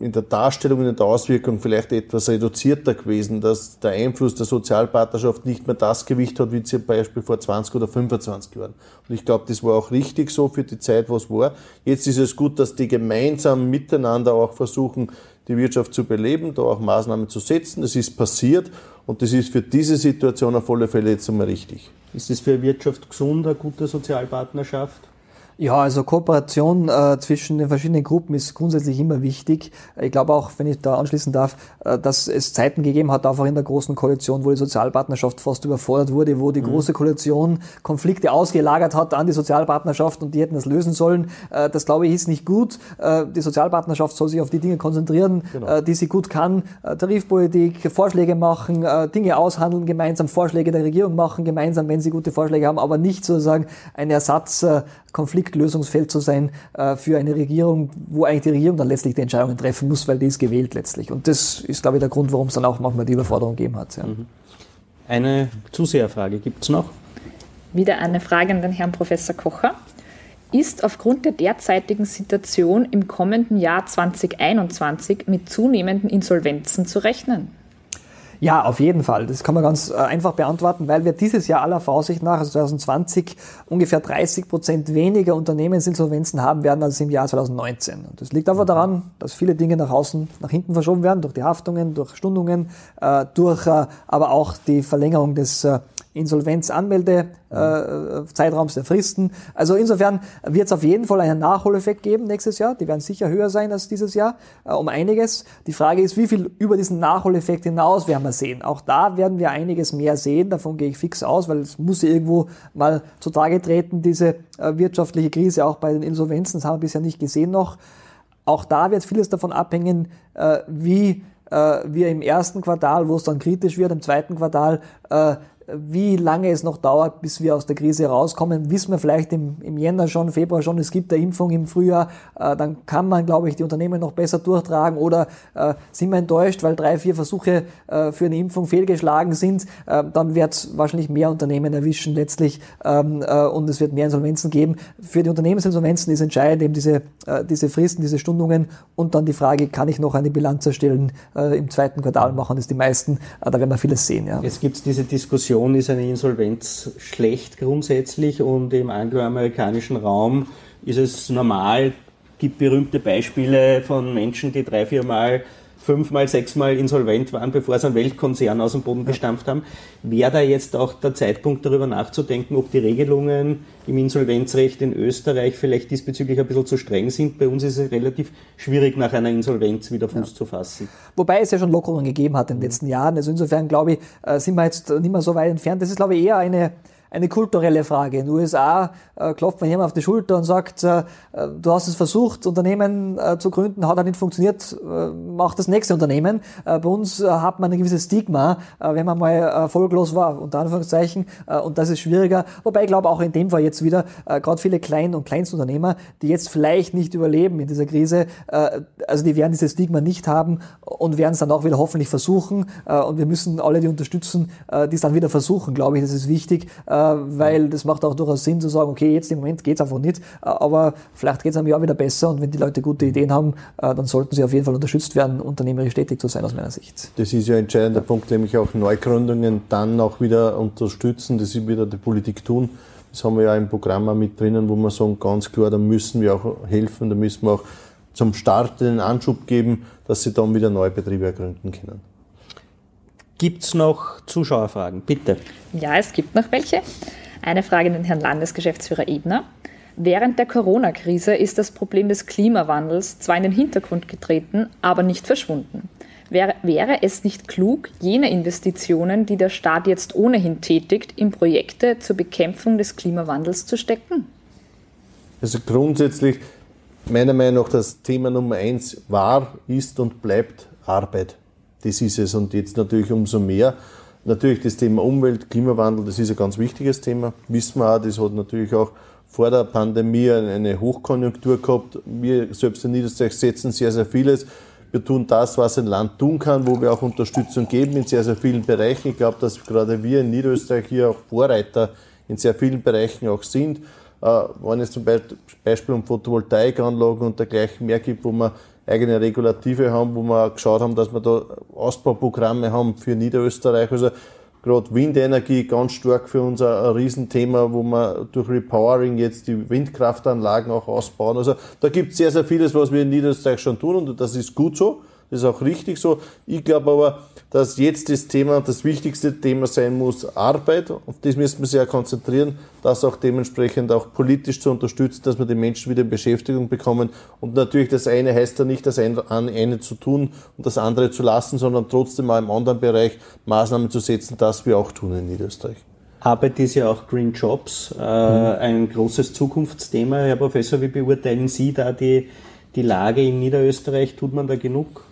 in der Darstellung in der Auswirkung vielleicht etwas reduzierter gewesen, dass der Einfluss der Sozialpartnerschaft nicht mehr das Gewicht hat, wie zum Beispiel vor 20 oder 25 Jahren. Und ich glaube, das war auch richtig so für die Zeit, was war. Jetzt ist es gut, dass die gemeinsam miteinander auch versuchen, die Wirtschaft zu beleben, da auch Maßnahmen zu setzen. Das ist passiert und das ist für diese Situation auf alle Fälle jetzt einmal richtig. Ist das für Wirtschaft gesund, eine gute Sozialpartnerschaft? Ja, also Kooperation äh, zwischen den verschiedenen Gruppen ist grundsätzlich immer wichtig. Ich glaube auch, wenn ich da anschließen darf, äh, dass es Zeiten gegeben hat, einfach in der großen Koalition, wo die Sozialpartnerschaft fast überfordert wurde, wo die mhm. große Koalition Konflikte ausgelagert hat an die Sozialpartnerschaft und die hätten das lösen sollen. Äh, das glaube ich ist nicht gut. Äh, die Sozialpartnerschaft soll sich auf die Dinge konzentrieren, genau. Äh, die sie gut kann. Äh, Tarifpolitik, Vorschläge machen, Dinge aushandeln, gemeinsam Vorschläge der Regierung machen, gemeinsam, wenn sie gute Vorschläge haben, aber nicht sozusagen ein Ersatz Konfliktlösungsfeld zu sein äh, für eine Regierung, wo eigentlich die Regierung dann letztlich die Entscheidungen treffen muss, weil die ist gewählt letztlich. Und das ist, glaube ich, der Grund, warum es dann auch manchmal die Überforderung gegeben hat. Ja. Mhm. Eine Zuseherfrage gibt es noch? Wieder eine Frage an den Herrn Professor Kocher. Ist aufgrund der derzeitigen Situation im kommenden Jahr 2021 mit zunehmenden Insolvenzen zu rechnen? Ja, auf jeden Fall. Das kann man ganz äh, einfach beantworten, weil wir dieses Jahr aller Vorsicht nach, also 2020, ungefähr 30 Prozent weniger Unternehmensinsolvenzen haben werden als im Jahr 2019. Und das liegt einfach daran, dass viele Dinge nach außen, nach hinten verschoben werden, durch die Haftungen, durch Stundungen, äh, durch äh, aber auch die Verlängerung des Insolvenzanmeldezeitraums äh, der Fristen. Also insofern wird es auf jeden Fall einen Nachholeffekt geben nächstes Jahr. Die werden sicher höher sein als dieses Jahr, äh, um einiges. Die Frage ist, wie viel über diesen Nachholeffekt hinaus werden wir sehen. Auch da werden wir einiges mehr sehen. Davon gehe ich fix aus, weil es muss irgendwo mal zutage treten, diese äh, wirtschaftliche Krise auch bei den Insolvenzen. Das haben wir bisher nicht gesehen noch. Auch da wird vieles davon abhängen, äh, wie äh, wir im ersten Quartal, wo es dann kritisch wird, im zweiten Quartal, äh, wie lange es noch dauert, bis wir aus der Krise rauskommen, wissen wir vielleicht im, im Jänner schon, Februar schon, es gibt eine Impfung im Frühjahr, äh, dann kann man, glaube ich, die Unternehmen noch besser durchtragen oder äh, sind wir enttäuscht, weil drei, vier Versuche äh, für eine Impfung fehlgeschlagen sind, äh, dann wird es wahrscheinlich mehr Unternehmen erwischen letztlich ähm, äh, und es wird mehr Insolvenzen geben. Für die Unternehmensinsolvenzen ist entscheidend eben diese, äh, diese Fristen, diese Stundungen und dann die Frage, kann ich noch eine Bilanz erstellen im zweiten Quartal machen das die meisten, da werden wir vieles sehen. Ja. Jetzt gibt es diese Diskussion, Definition ist eine Insolvenz schlecht grundsätzlich und im angloamerikanischen Raum ist es normal, gibt berühmte Beispiele von Menschen, die drei, vier Mal fünfmal, sechsmal insolvent waren, bevor sie einen Weltkonzern aus dem Boden gestampft haben. Wäre da jetzt auch der Zeitpunkt, darüber nachzudenken, ob die Regelungen im Insolvenzrecht in Österreich vielleicht diesbezüglich ein bisschen zu streng sind? Bei uns ist es relativ schwierig, nach einer Insolvenz wieder Fuß ja. zu fassen. Wobei es ja schon Lockerungen gegeben hat in den letzten Jahren. Also insofern, glaube ich, äh, sind wir jetzt nicht mehr so weit entfernt. Das ist, glaube ich, eher eine eine kulturelle Frage. In den USA äh, klopft man jemand auf die Schulter und sagt, äh, du hast es versucht, Unternehmen äh, zu gründen, hat nicht funktioniert, äh, mach das nächste Unternehmen. Äh, bei uns äh, hat man ein gewisses Stigma, wenn man mal erfolglos war, unter Anführungszeichen, und das ist schwieriger. Wobei ich glaube auch in dem Fall jetzt wieder, gerade viele Klein- und Kleinstunternehmer, die jetzt vielleicht nicht überleben in dieser Krise, also die werden dieses Stigma nicht haben und werden es dann auch wieder hoffentlich versuchen. Und wir müssen alle die unterstützen, die es dann wieder versuchen, glaube ich, das ist wichtig. Äh, weil das macht auch durchaus Sinn zu sagen, okay, jetzt im Moment geht es einfach nicht, aber vielleicht geht es einem Jahr wieder besser und wenn die Leute gute Ideen haben, äh, dann sollten sie auf jeden Fall unterstützt werden, unternehmerisch tätig zu sein aus meiner Sicht. Das ist ja ein entscheidender. Punkt, nämlich auch Neugründungen dann auch wieder unterstützen, das ist wieder die Politik tun. Das haben wir ja im Programm auch mit drinnen, wo wir sagen, ganz klar, da müssen wir auch helfen, da müssen wir auch zum Start den Anschub geben, dass sie dann wieder neue Betriebe ergründen können. Gibt es noch Zuschauerfragen? Bitte. Ja, es gibt noch welche. Eine Frage an den Herrn Landesgeschäftsführer Ebner. Während der Corona-Krise ist das Problem des Klimawandels zwar in den Hintergrund getreten, aber nicht verschwunden. Wäre, wäre, es nicht klug, jene Investitionen, die der Staat jetzt ohnehin tätigt, in Projekte zur Bekämpfung des Klimawandels zu stecken? Also grundsätzlich, meiner Meinung nach, das Thema Nummer eins war, ist und bleibt Arbeit. Das ist es. Und jetzt natürlich umso mehr. Natürlich das Thema Umwelt, Klimawandel, das ist ein ganz wichtiges Thema. Wissen wir auch, das hat natürlich auch vor der Pandemie eine Hochkonjunktur gehabt. Wir selbst in Niederösterreich setzen sehr, sehr vieles. Wir tun das, was ein Land tun kann, wo wir auch Unterstützung geben in sehr, sehr vielen Bereichen. Ich glaube, dass gerade wir in Niederösterreich hier auch Vorreiter in sehr vielen Bereichen auch sind. Äh, wenn es zum Beispiel um Photovoltaikanlagen und dergleichen mehr gibt, wo man eigene Regulative haben, wo wir geschaut haben, dass wir da Ausbauprogramme haben für Niederösterreich. Also gerade Windenergie ganz stark für uns ein Riesenthema, wo wir durch Repowering jetzt die Windkraftanlagen auch ausbauen. Also da gibt es sehr, sehr vieles, was wir in Niederösterreich schon tun und das ist gut so. Das ist auch richtig so. Ich glaube aber, dass jetzt das Thema, das wichtigste Thema sein muss, Arbeit. Auf das müssen wir ja konzentrieren, das auch dementsprechend auch politisch zu unterstützen, dass wir die Menschen wieder in Beschäftigung bekommen. Und natürlich das eine heißt ja nicht, das eine zu tun und das andere zu lassen, sondern trotzdem mal im anderen Bereich Maßnahmen zu setzen, das wir auch tun in Niederösterreich. Arbeit ist ja auch Green Jobs, äh, mhm. ein großes Zukunftsthema. Herr Professor, wie beurteilen Sie da die, die Lage in Niederösterreich? Tut man da genug?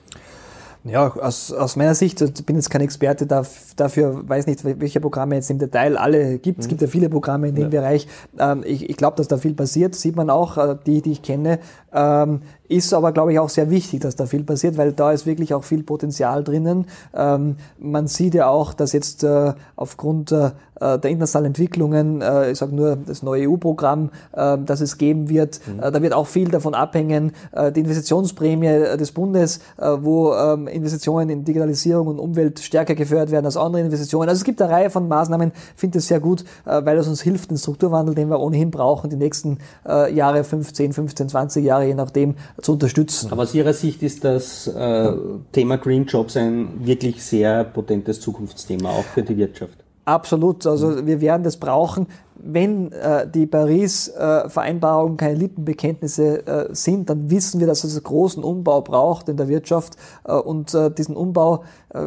Ja, aus, aus meiner Sicht, ich bin jetzt kein Experte dafür, weiß nicht, welche Programme jetzt im Detail alle gibt. Mhm. Es gibt ja viele Programme in dem ja. Bereich. Ähm, ich ich glaube, dass da viel passiert, sieht man auch, äh, die, die ich kenne. Ähm, ist aber, glaube ich, auch sehr wichtig, dass da viel passiert, weil da ist wirklich auch viel Potenzial drinnen. Ähm, man sieht ja auch, dass jetzt äh, aufgrund äh, der internationalen Entwicklungen, äh, ich sage nur das neue EU-Programm, äh, das es geben wird, mhm. Äh, da wird auch viel davon abhängen. Äh, die Investitionsprämie des Bundes, äh, wo ähm, Investitionen in Digitalisierung und Umwelt stärker gefördert werden als andere Investitionen. Also es gibt eine Reihe von Maßnahmen, ich finde das sehr gut, weil es uns hilft, den Strukturwandel, den wir ohnehin brauchen, die nächsten Jahre, 15, 15, 20 Jahre, je nachdem, zu unterstützen. Aber aus Ihrer Sicht ist das äh, Thema Green Jobs ein wirklich sehr potentes Zukunftsthema, auch für die Wirtschaft. Absolut. Also wir werden das brauchen, wenn äh, die Paris-Vereinbarung äh, keine Lippenbekenntnisse äh, sind, dann wissen wir, dass es einen großen Umbau braucht in der Wirtschaft. Äh, und äh, diesen Umbau äh,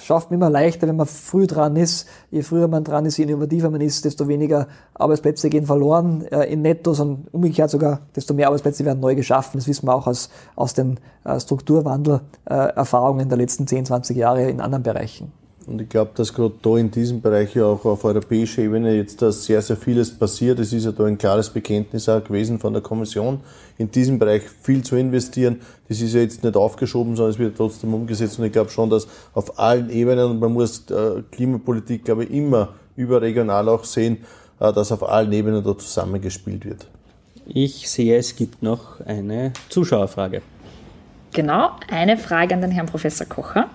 schafft man immer leichter, wenn man früh dran ist. Je früher man dran ist, je innovativer man ist, desto weniger Arbeitsplätze gehen verloren in Netto, sondern umgekehrt sogar, desto mehr Arbeitsplätze werden neu geschaffen. Das wissen wir auch aus, aus den Strukturwandel-Erfahrungen der letzten 10, 20 Jahre in anderen Bereichen. Und ich glaube, dass gerade da in diesem Bereich ja auch auf europäischer Ebene jetzt da sehr, sehr vieles passiert. Es ist ja da ein klares Bekenntnis auch gewesen von der Kommission, in diesem Bereich viel zu investieren. Das ist ja jetzt nicht aufgeschoben, sondern es wird trotzdem umgesetzt. Und ich glaube schon, dass auf allen Ebenen, und man muss äh, Klimapolitik, glaube ich, immer überregional auch sehen, äh, dass auf allen Ebenen da zusammengespielt wird. Ich sehe, es gibt noch eine Zuschauerfrage. Genau, eine Frage an den Herrn Professor Kocher.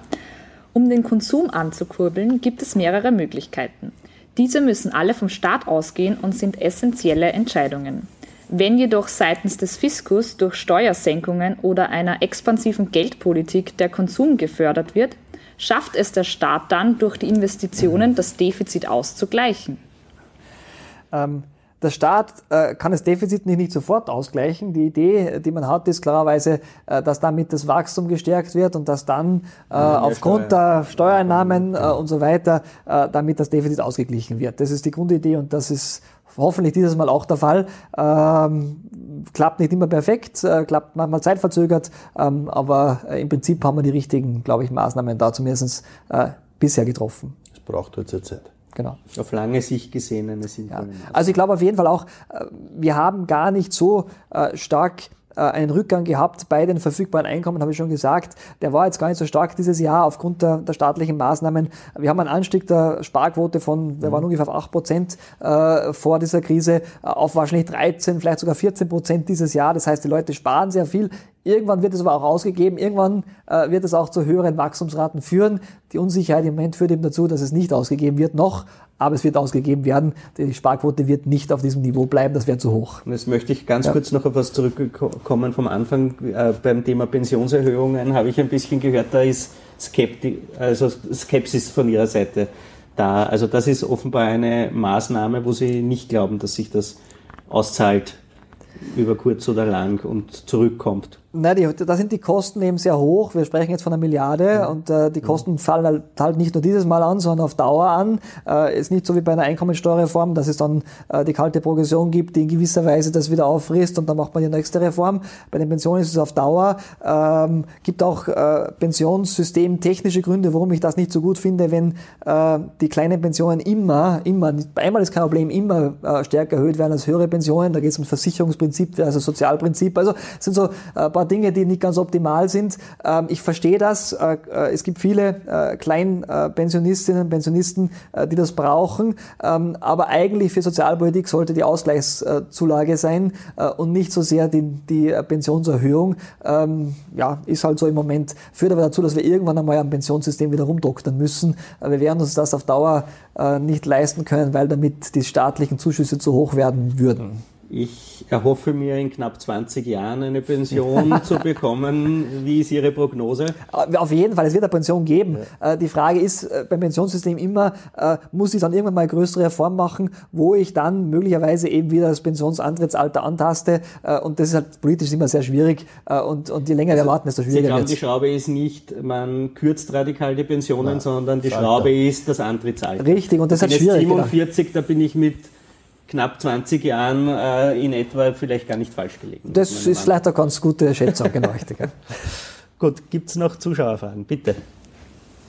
Um den Konsum anzukurbeln, gibt es mehrere Möglichkeiten. Diese müssen alle vom Staat ausgehen und sind essentielle Entscheidungen. Wenn jedoch seitens des Fiskus durch Steuersenkungen oder einer expansiven Geldpolitik der Konsum gefördert wird, schafft es der Staat dann durch die Investitionen das Defizit auszugleichen. Ähm, der Staat äh, kann das Defizit nicht, nicht sofort ausgleichen. Die Idee, die man hat, ist klarerweise, äh, dass damit das Wachstum gestärkt wird und dass dann äh, aufgrund Steuer. der Steuereinnahmen äh, und so weiter äh, damit das Defizit ausgeglichen wird. Das ist die Grundidee und das ist hoffentlich dieses Mal auch der Fall. Ähm, klappt nicht immer perfekt, äh, klappt manchmal zeitverzögert, ähm, aber im Prinzip haben wir die richtigen, glaube ich, Maßnahmen da zumindest bisher getroffen. Es braucht jetzt Zeit genau. Auf lange Sicht gesehen eine sinnvolle ja. Also ich glaube auf jeden Fall auch, äh, wir haben gar nicht so äh, stark einen Rückgang gehabt bei den verfügbaren Einkommen, habe ich schon gesagt. Der war jetzt gar nicht so stark dieses Jahr aufgrund der, der staatlichen Maßnahmen. Wir haben einen Anstieg der Sparquote von, der war mhm. ungefähr auf 8 Prozent äh, vor dieser Krise, auf wahrscheinlich 13, vielleicht sogar 14 Prozent dieses Jahr. Das heißt, die Leute sparen sehr viel. Irgendwann wird es aber auch ausgegeben, irgendwann äh, wird es auch zu höheren Wachstumsraten führen. Die Unsicherheit im Moment führt eben dazu, dass es nicht ausgegeben wird noch, aber es wird ausgegeben werden. Die Sparquote wird nicht auf diesem Niveau bleiben, das wäre zu hoch. Jetzt möchte ich ganz ja. kurz noch auf was zurückkommen vom Anfang. Äh, beim Thema Pensionserhöhungen habe ich ein bisschen gehört, da ist Skepti also Skepsis von Ihrer Seite da. Also das ist offenbar eine Maßnahme, wo Sie nicht glauben, dass sich das auszahlt über kurz oder lang und zurückkommt. Nein, die, da sind die Kosten eben sehr hoch. Wir sprechen jetzt von einer Milliarde mhm. und äh, die Kosten mhm. fallen halt, halt, nicht nur dieses Mal an, sondern auf Dauer an. Äh, ist nicht so wie bei einer Einkommensteuerreform, dass es dann äh, die kalte Progression gibt, die in gewisser Weise das wieder auffrisst und dann macht man die nächste Reform. Bei den Pensionen ist es auf Dauer. Ähm, gibt auch äh, Pensionssystem technische Gründe, warum ich das nicht so gut finde, wenn äh, die kleinen Pensionen immer, immer, einmal ist kein Problem, immer äh, stärker erhöht werden als höhere Pensionen. Da geht es um Versicherungsprinzip, also Sozialprinzip. Also sind so äh, paar Dinge, die nicht ganz optimal sind. Ähm, ich verstehe das. Äh, äh, es gibt viele äh, Kleinpensionistinnen und Pensionisten, die das brauchen. Ähm, aber eigentlich für Sozialpolitik sollte die Ausgleichszulage sein und nicht so sehr die, die Pensionserhöhung. Ähm, ja, ist halt so im Moment. Führt aber dazu, dass wir irgendwann einmal am Pensionssystem wieder rumdoktern müssen. Wir werden uns das auf Dauer nicht leisten können, weil damit die staatlichen Zuschüsse zu hoch werden würden. Ich erhoffe mir in knapp 20 Jahren eine Pension zu bekommen. Wie ist Ihre Prognose? Äh, auf jeden Fall, es wird eine Pension geben. Ja. Äh, die Frage ist äh, beim Pensionssystem immer, muss ich dann irgendwann mal eine größere Reform machen, wo ich dann möglicherweise eben wieder das Pensionsantrittsalter antaste. Und das ist halt politisch immer sehr schwierig. Und, und je länger also, wir warten, desto schwieriger wird die Schraube ist nicht, man kürzt radikal die Pensionen, Nein, sondern die Schraube ist das Antrittsalter. Richtig, und das ist halt schwierig. 47, genau. da bin ich mit knapp 20 Jahren äh, in etwa vielleicht gar nicht falsch gelegen. Das ist eine ganz gute Schätzung, genau richtig. Gut, gibt es noch Zuschauerfragen? Bitte.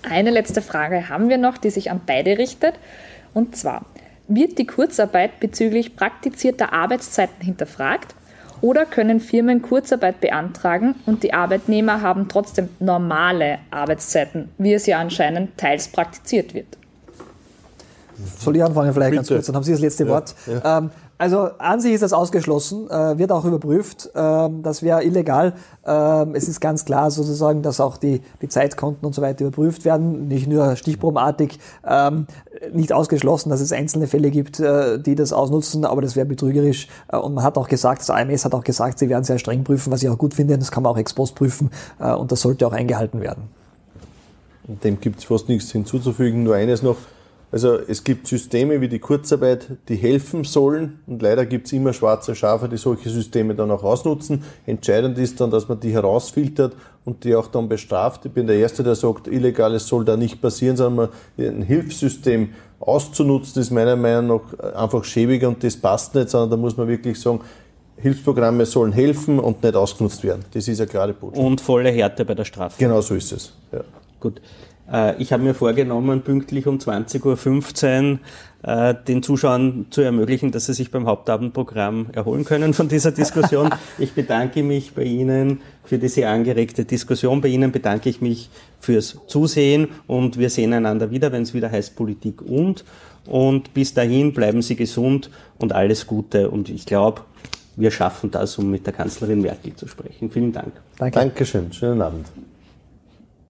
Eine letzte Frage haben wir noch, die sich an beide richtet. Und zwar, wird die Kurzarbeit bezüglich praktizierter Arbeitszeiten hinterfragt? Oder können Firmen Kurzarbeit beantragen und die Arbeitnehmer haben trotzdem normale Arbeitszeiten, wie es ja anscheinend teils praktiziert wird? Soll ich anfangen vielleicht Bitte. ganz kurz, dann haben Sie das letzte ja, Wort. Ja. Ähm, also an sich ist das ausgeschlossen, äh, wird auch überprüft. Ähm, das wäre illegal. Ähm, es ist ganz klar sozusagen, dass auch die, die Zeitkonten und so weiter überprüft werden, nicht nur stichprobenartig. Ähm, nicht ausgeschlossen, dass es einzelne Fälle gibt, äh, die das ausnutzen, aber das wäre betrügerisch. Äh, und man hat auch gesagt, das AMS hat auch gesagt, sie werden sehr streng prüfen, was ich auch gut finde. Das kann man auch ex post prüfen äh, und das sollte auch eingehalten werden. Dem gibt es fast nichts hinzuzufügen. Nur eines noch also es gibt Systeme wie die Kurzarbeit, die helfen sollen und leider gibt es immer schwarze Schafe, die solche Systeme dann auch ausnutzen. Entscheidend ist dann, dass man die herausfiltert und die auch dann bestraft. Ich bin der Erste, der sagt, Illegales soll da nicht passieren, sondern ein Hilfssystem auszunutzen, ist meiner Meinung nach einfach schäbiger und das passt nicht, sondern da muss man wirklich sagen, Hilfsprogramme sollen helfen und nicht ausgenutzt werden. Das ist eine klare Botschaft. Und volle Härte bei der Strafe. Genau so ist es. Ja. Gut. Äh, ich habe mir vorgenommen, pünktlich um 20.15 Uhr äh, den Zuschauern zu ermöglichen, dass sie sich beim Hauptabendprogramm erholen können von dieser Diskussion. Ich bedanke mich bei Ihnen für die sehr angeregte Diskussion. Bei Ihnen bedanke ich mich fürs Zusehen und wir sehen einander wieder, wenn es wieder heißt Politik und. Und bis dahin bleiben Sie gesund und alles Gute. Und ich glaube, wir schaffen das, um mit der Kanzlerin Merkel zu sprechen. Vielen Dank. Danke. Dankeschön. Schönen Abend.